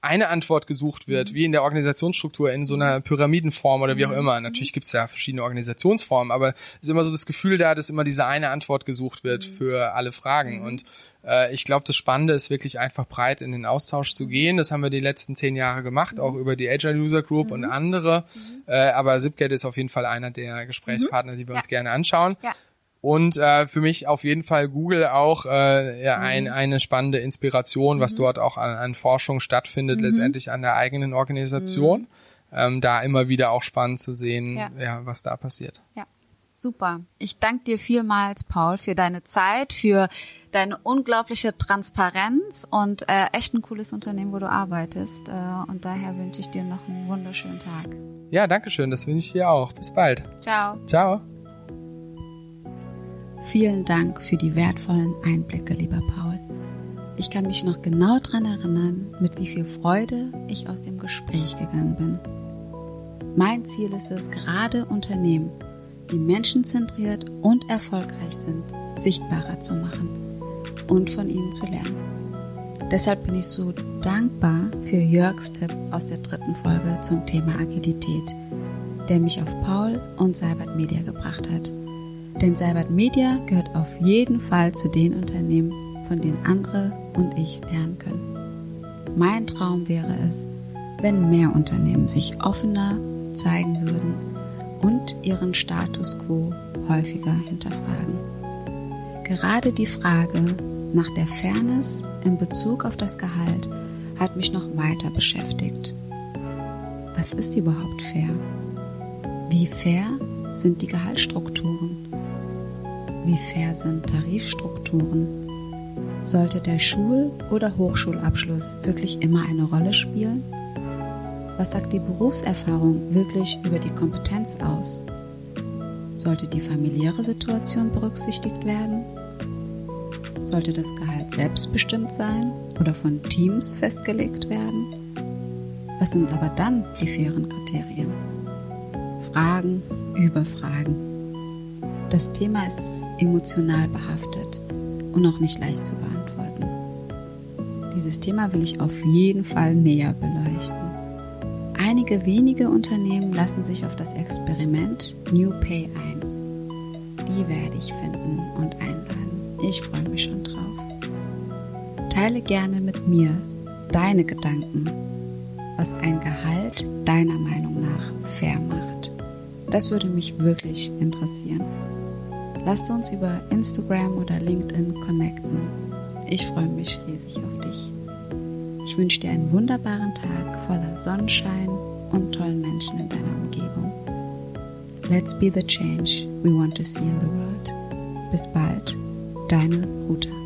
eine Antwort gesucht wird, mhm. wie in der Organisationsstruktur, in so einer Pyramidenform oder wie auch mhm. immer. Natürlich gibt es ja verschiedene Organisationsformen, aber es ist immer so das Gefühl da, dass immer diese eine Antwort gesucht wird mhm. für alle Fragen. Und äh, ich glaube, das Spannende ist wirklich einfach breit in den Austausch zu gehen. Das haben wir die letzten zehn Jahre gemacht, auch über die Agile User Group und andere. Äh, aber Zipgate ist auf jeden Fall einer der Gesprächspartner, die wir ja. uns gerne anschauen. Ja. Und äh, für mich auf jeden Fall Google auch äh, ja, ein, mhm. eine spannende Inspiration, was mhm. dort auch an, an Forschung stattfindet, mhm. letztendlich an der eigenen Organisation. Mhm. Ähm, da immer wieder auch spannend zu sehen, ja. ja, was da passiert. Ja. Super. Ich danke dir vielmals, Paul, für deine Zeit, für deine unglaubliche Transparenz und äh, echt ein cooles Unternehmen, wo du arbeitest. Äh, und daher wünsche ich dir noch einen wunderschönen Tag. Ja, danke schön. Das wünsche ich dir auch. Bis bald. Ciao. Ciao. Vielen Dank für die wertvollen Einblicke, lieber Paul. Ich kann mich noch genau daran erinnern, mit wie viel Freude ich aus dem Gespräch gegangen bin. Mein Ziel ist es, gerade Unternehmen, die menschenzentriert und erfolgreich sind, sichtbarer zu machen und von ihnen zu lernen. Deshalb bin ich so dankbar für Jörgs Tipp aus der dritten Folge zum Thema Agilität, der mich auf Paul und Cybert Media gebracht hat – denn Cybert Media gehört auf jeden Fall zu den Unternehmen, von denen andere und ich lernen können. Mein Traum wäre es, wenn mehr Unternehmen sich offener zeigen würden und ihren Status quo häufiger hinterfragen. Gerade die Frage nach der Fairness in Bezug auf das Gehalt hat mich noch weiter beschäftigt. Was ist überhaupt fair? Wie fair sind die Gehaltsstrukturen? Wie fair sind Tarifstrukturen? Sollte der Schul- oder Hochschulabschluss wirklich immer eine Rolle spielen? Was sagt die Berufserfahrung wirklich über die Kompetenz aus? Sollte die familiäre Situation berücksichtigt werden? Sollte das Gehalt selbstbestimmt sein oder von Teams festgelegt werden? Was sind aber dann die fairen Kriterien? Fragen über Fragen. Das Thema ist emotional behaftet und auch nicht leicht zu beantworten. Dieses Thema will ich auf jeden Fall näher beleuchten. Einige wenige Unternehmen lassen sich auf das Experiment New Pay ein. Die werde ich finden und einladen. Ich freue mich schon drauf. Teile gerne mit mir deine Gedanken, was ein Gehalt deiner Meinung nach fair macht. Das würde mich wirklich interessieren. Lasst uns über Instagram oder LinkedIn connecten. Ich freue mich riesig auf dich. Ich wünsche dir einen wunderbaren Tag voller Sonnenschein und tollen Menschen in deiner Umgebung. Let's be the change we want to see in the world. Bis bald, deine Ruta.